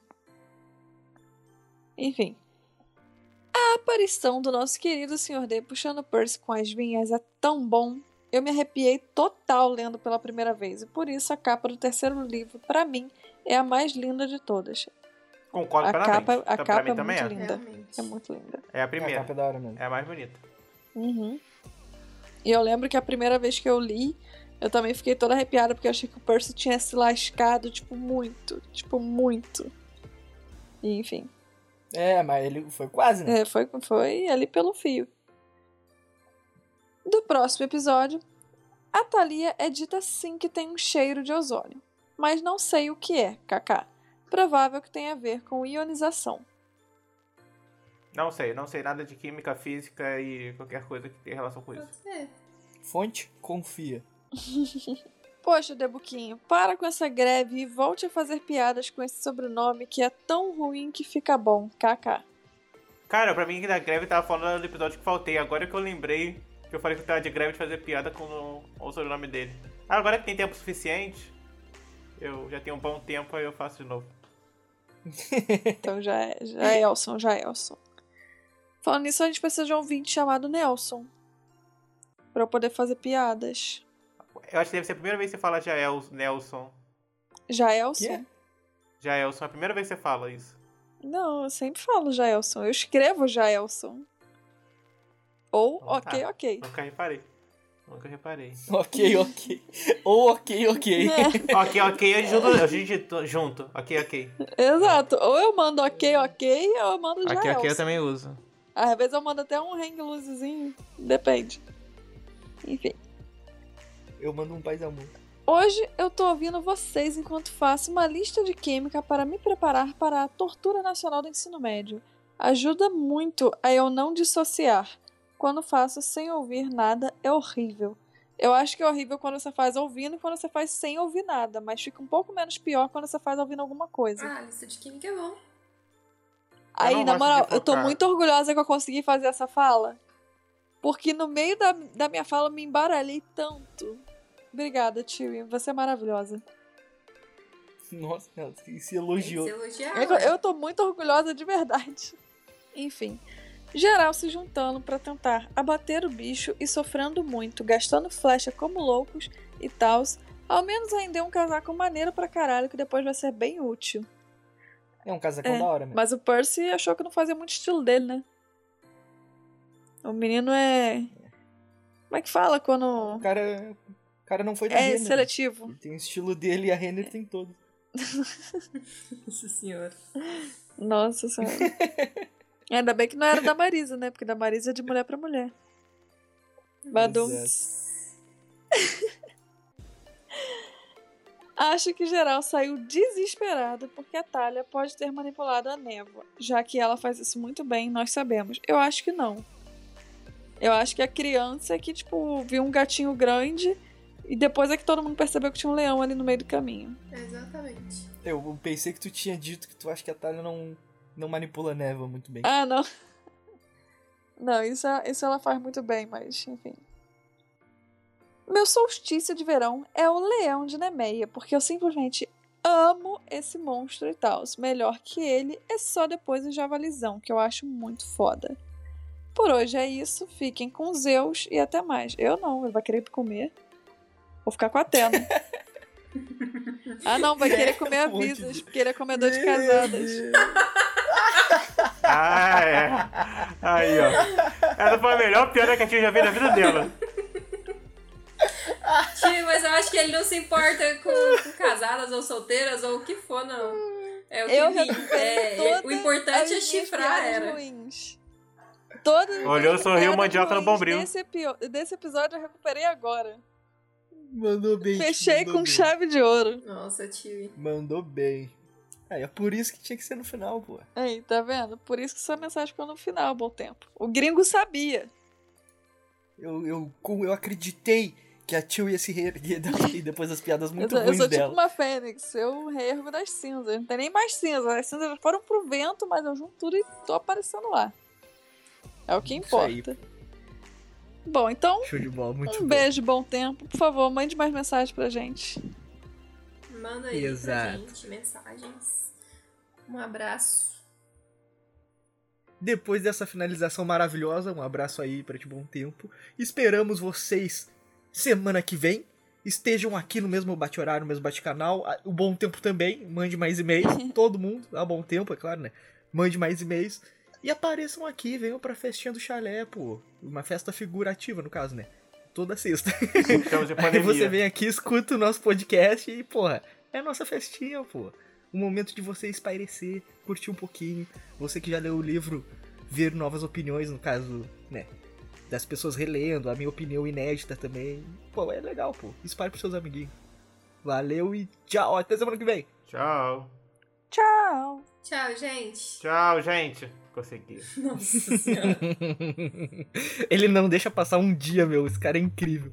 Enfim. A aparição do nosso querido Sr. D puxando Percy com as vinhas é tão bom. Eu me arrepiei total lendo pela primeira vez, e por isso a capa do terceiro livro, pra mim, é a mais linda de todas. Concordo A plenamente. capa- a Então, pra capa mim é também muito é. linda. Realmente. É muito linda. É a A primeira. capa é da hora mesmo. É a mais bonita. Uhum. E eu lembro que a primeira vez que eu li, eu também fiquei toda arrepiada porque eu achei que o Percy tinha se lascado, tipo, muito. Tipo, muito. E, enfim. É, mas ele foi quase, né? É, foi, foi ali pelo fio. Do próximo episódio, a Thalia é dita sim que tem um cheiro de ozônio. Mas não sei o que é, kaká. Provável que tenha a ver com ionização. Não sei, não sei nada de química, física e qualquer coisa que tenha relação com isso. Pode ser. Fonte, confia. Poxa, Debuquinho, para com essa greve e volte a fazer piadas com esse sobrenome que é tão ruim que fica bom, kaká. Cara, pra mim que da greve tava falando do episódio que faltei. Agora que eu lembrei que eu falei que eu tava de greve de fazer piada com o, o sobrenome dele. Ah, agora que tem tempo suficiente, eu já tenho um bom tempo, aí eu faço de novo. Então já é, já é Elson, já é Elson. Falando nisso, a gente precisa de um ouvinte chamado Nelson. Pra eu poder fazer piadas. Eu acho que deve ser a primeira vez que você fala Jael, Nelson. Jaelson? Quê? Jaelson, é a primeira vez que você fala isso. Não, eu sempre falo Jaelson. Eu escrevo Jaelson. Ou Então tá. ok, ok. Nunca reparei. Nunca reparei. ok, ok. Ou ok, ok. É, ok, ok, eu junto, a gente junto. Ok, ok. exato. Ou eu mando ok, ok, ou eu mando Ok, Jaelson. ok eu também uso. Às vezes eu mando até um hang loosezinho. Depende. Enfim. Eu mando um paz amor. Hoje eu tô ouvindo vocês enquanto faço uma lista de química para me preparar para a tortura nacional do ensino médio. Ajuda muito a eu não dissociar. Quando faço sem ouvir nada é horrível. Eu acho que é horrível quando você faz ouvindo e quando você faz sem ouvir nada, mas fica um pouco menos pior quando você faz ouvindo alguma coisa. Ah, lista de química é bom. Aí, na moral, eu tô muito orgulhosa que eu consegui fazer essa fala. Porque no meio da, da minha fala eu me embaralhei tanto. Obrigada, tio. Você é maravilhosa. Nossa, ela se elogiou. se elogiar. Eu, eu tô muito orgulhosa de verdade. Enfim. Geral se juntando pra tentar abater o bicho e sofrendo muito, gastando flecha como loucos e tals. Ao menos ainda é um casaco maneiro pra caralho que depois vai ser bem útil. É um casacão É, da hora, mesmo. Mas o Percy achou que não fazia muito estilo dele, né? O menino é. Como é que fala quando. O cara, o cara não foi da É Renner. seletivo. Ele tem o estilo dele e a Renner tem todo. Nossa senhora. Nossa senhora. Ainda bem que não era da Marisa, né? Porque da Marisa é de mulher pra mulher. Badum. Exato. Acho que geral saiu desesperado porque a Talia pode ter manipulado a névoa, já que ela faz isso muito bem, nós sabemos. Eu acho que não. Eu acho que a criança é que, tipo, viu um gatinho grande e depois é que todo mundo percebeu que tinha um leão ali no meio do caminho. Exatamente. Eu pensei que tu tinha dito que tu acha que a Talia não, não manipula a névoa muito bem. Ah, não. Não, isso, isso ela faz muito bem, mas enfim. Meu solstício de verão é o leão de Nemeia, porque eu simplesmente amo esse monstro e tal. Melhor que ele é só depois o javalizão, que eu acho muito foda. Por hoje é isso, fiquem com Zeus e até mais. Eu não, ele vai querer comer. Vou ficar com a Tena. ah não, vai querer comer a monte Visas, de- porque ele é comedor de casadas. Ah, é. Aí, ó. Essa foi a melhor piada que a tia já fez na vida dela. Tio, mas eu acho que ele não se importa com, com casadas ou solteiras ou o que for, não. É o que Eu vi. É, todas o importante é chifrar era. ruins. Todas as Olhou, sorriu, mandioca no bombril. Desse, epi- desse episódio eu recuperei agora. Mandou bem. Fechei mandou com bem. chave de ouro. Nossa, tio. Mandou bem. Aí, é por isso que tinha que ser no final, pô. Aí, tá vendo? Por isso que essa mensagem ficou no final, bom tempo. O gringo sabia. Eu, eu, eu acreditei que a tio ia se reerguer daqui depois das piadas Eu, muito sou- eu ruins sou tipo dela. uma fênix. Eu reergo das cinzas. Não tem nem mais cinzas. As cinzas já foram pro vento, mas eu junto tudo e tô aparecendo lá. É o que importa. Bom, então, Show de bola, muito um bom. beijo, bom tempo. Por favor, mande mais mensagens pra gente. Manda aí Exato. pra gente mensagens. Um abraço. Depois dessa finalização maravilhosa, um abraço aí pra te bom tempo. Esperamos vocês semana que vem. Estejam aqui no mesmo bate-horário, no mesmo bate-canal. Ah, O bom tempo também. Mande mais e-mails. Todo mundo. A bom tempo, é claro, né? Mande mais e-mails. E apareçam aqui, venham pra festinha do chalé, pô. Uma festa figurativa, no caso, né? Toda sexta. Aí você vem aqui, escuta o nosso podcast e, porra, é a nossa festinha, pô. Um momento de você espairecer, curtir um pouquinho. Você que já leu o livro, ver novas opiniões, no caso, né? Das pessoas relendo, a minha opinião inédita também. Pô, é legal, pô. Espalhe pros seus amiguinhos. Valeu e tchau. Até semana que vem. Tchau. Tchau! Tchau, gente. Tchau, gente. Consegui. Nossa senhora. Ele não deixa passar um dia, meu. Esse cara é incrível.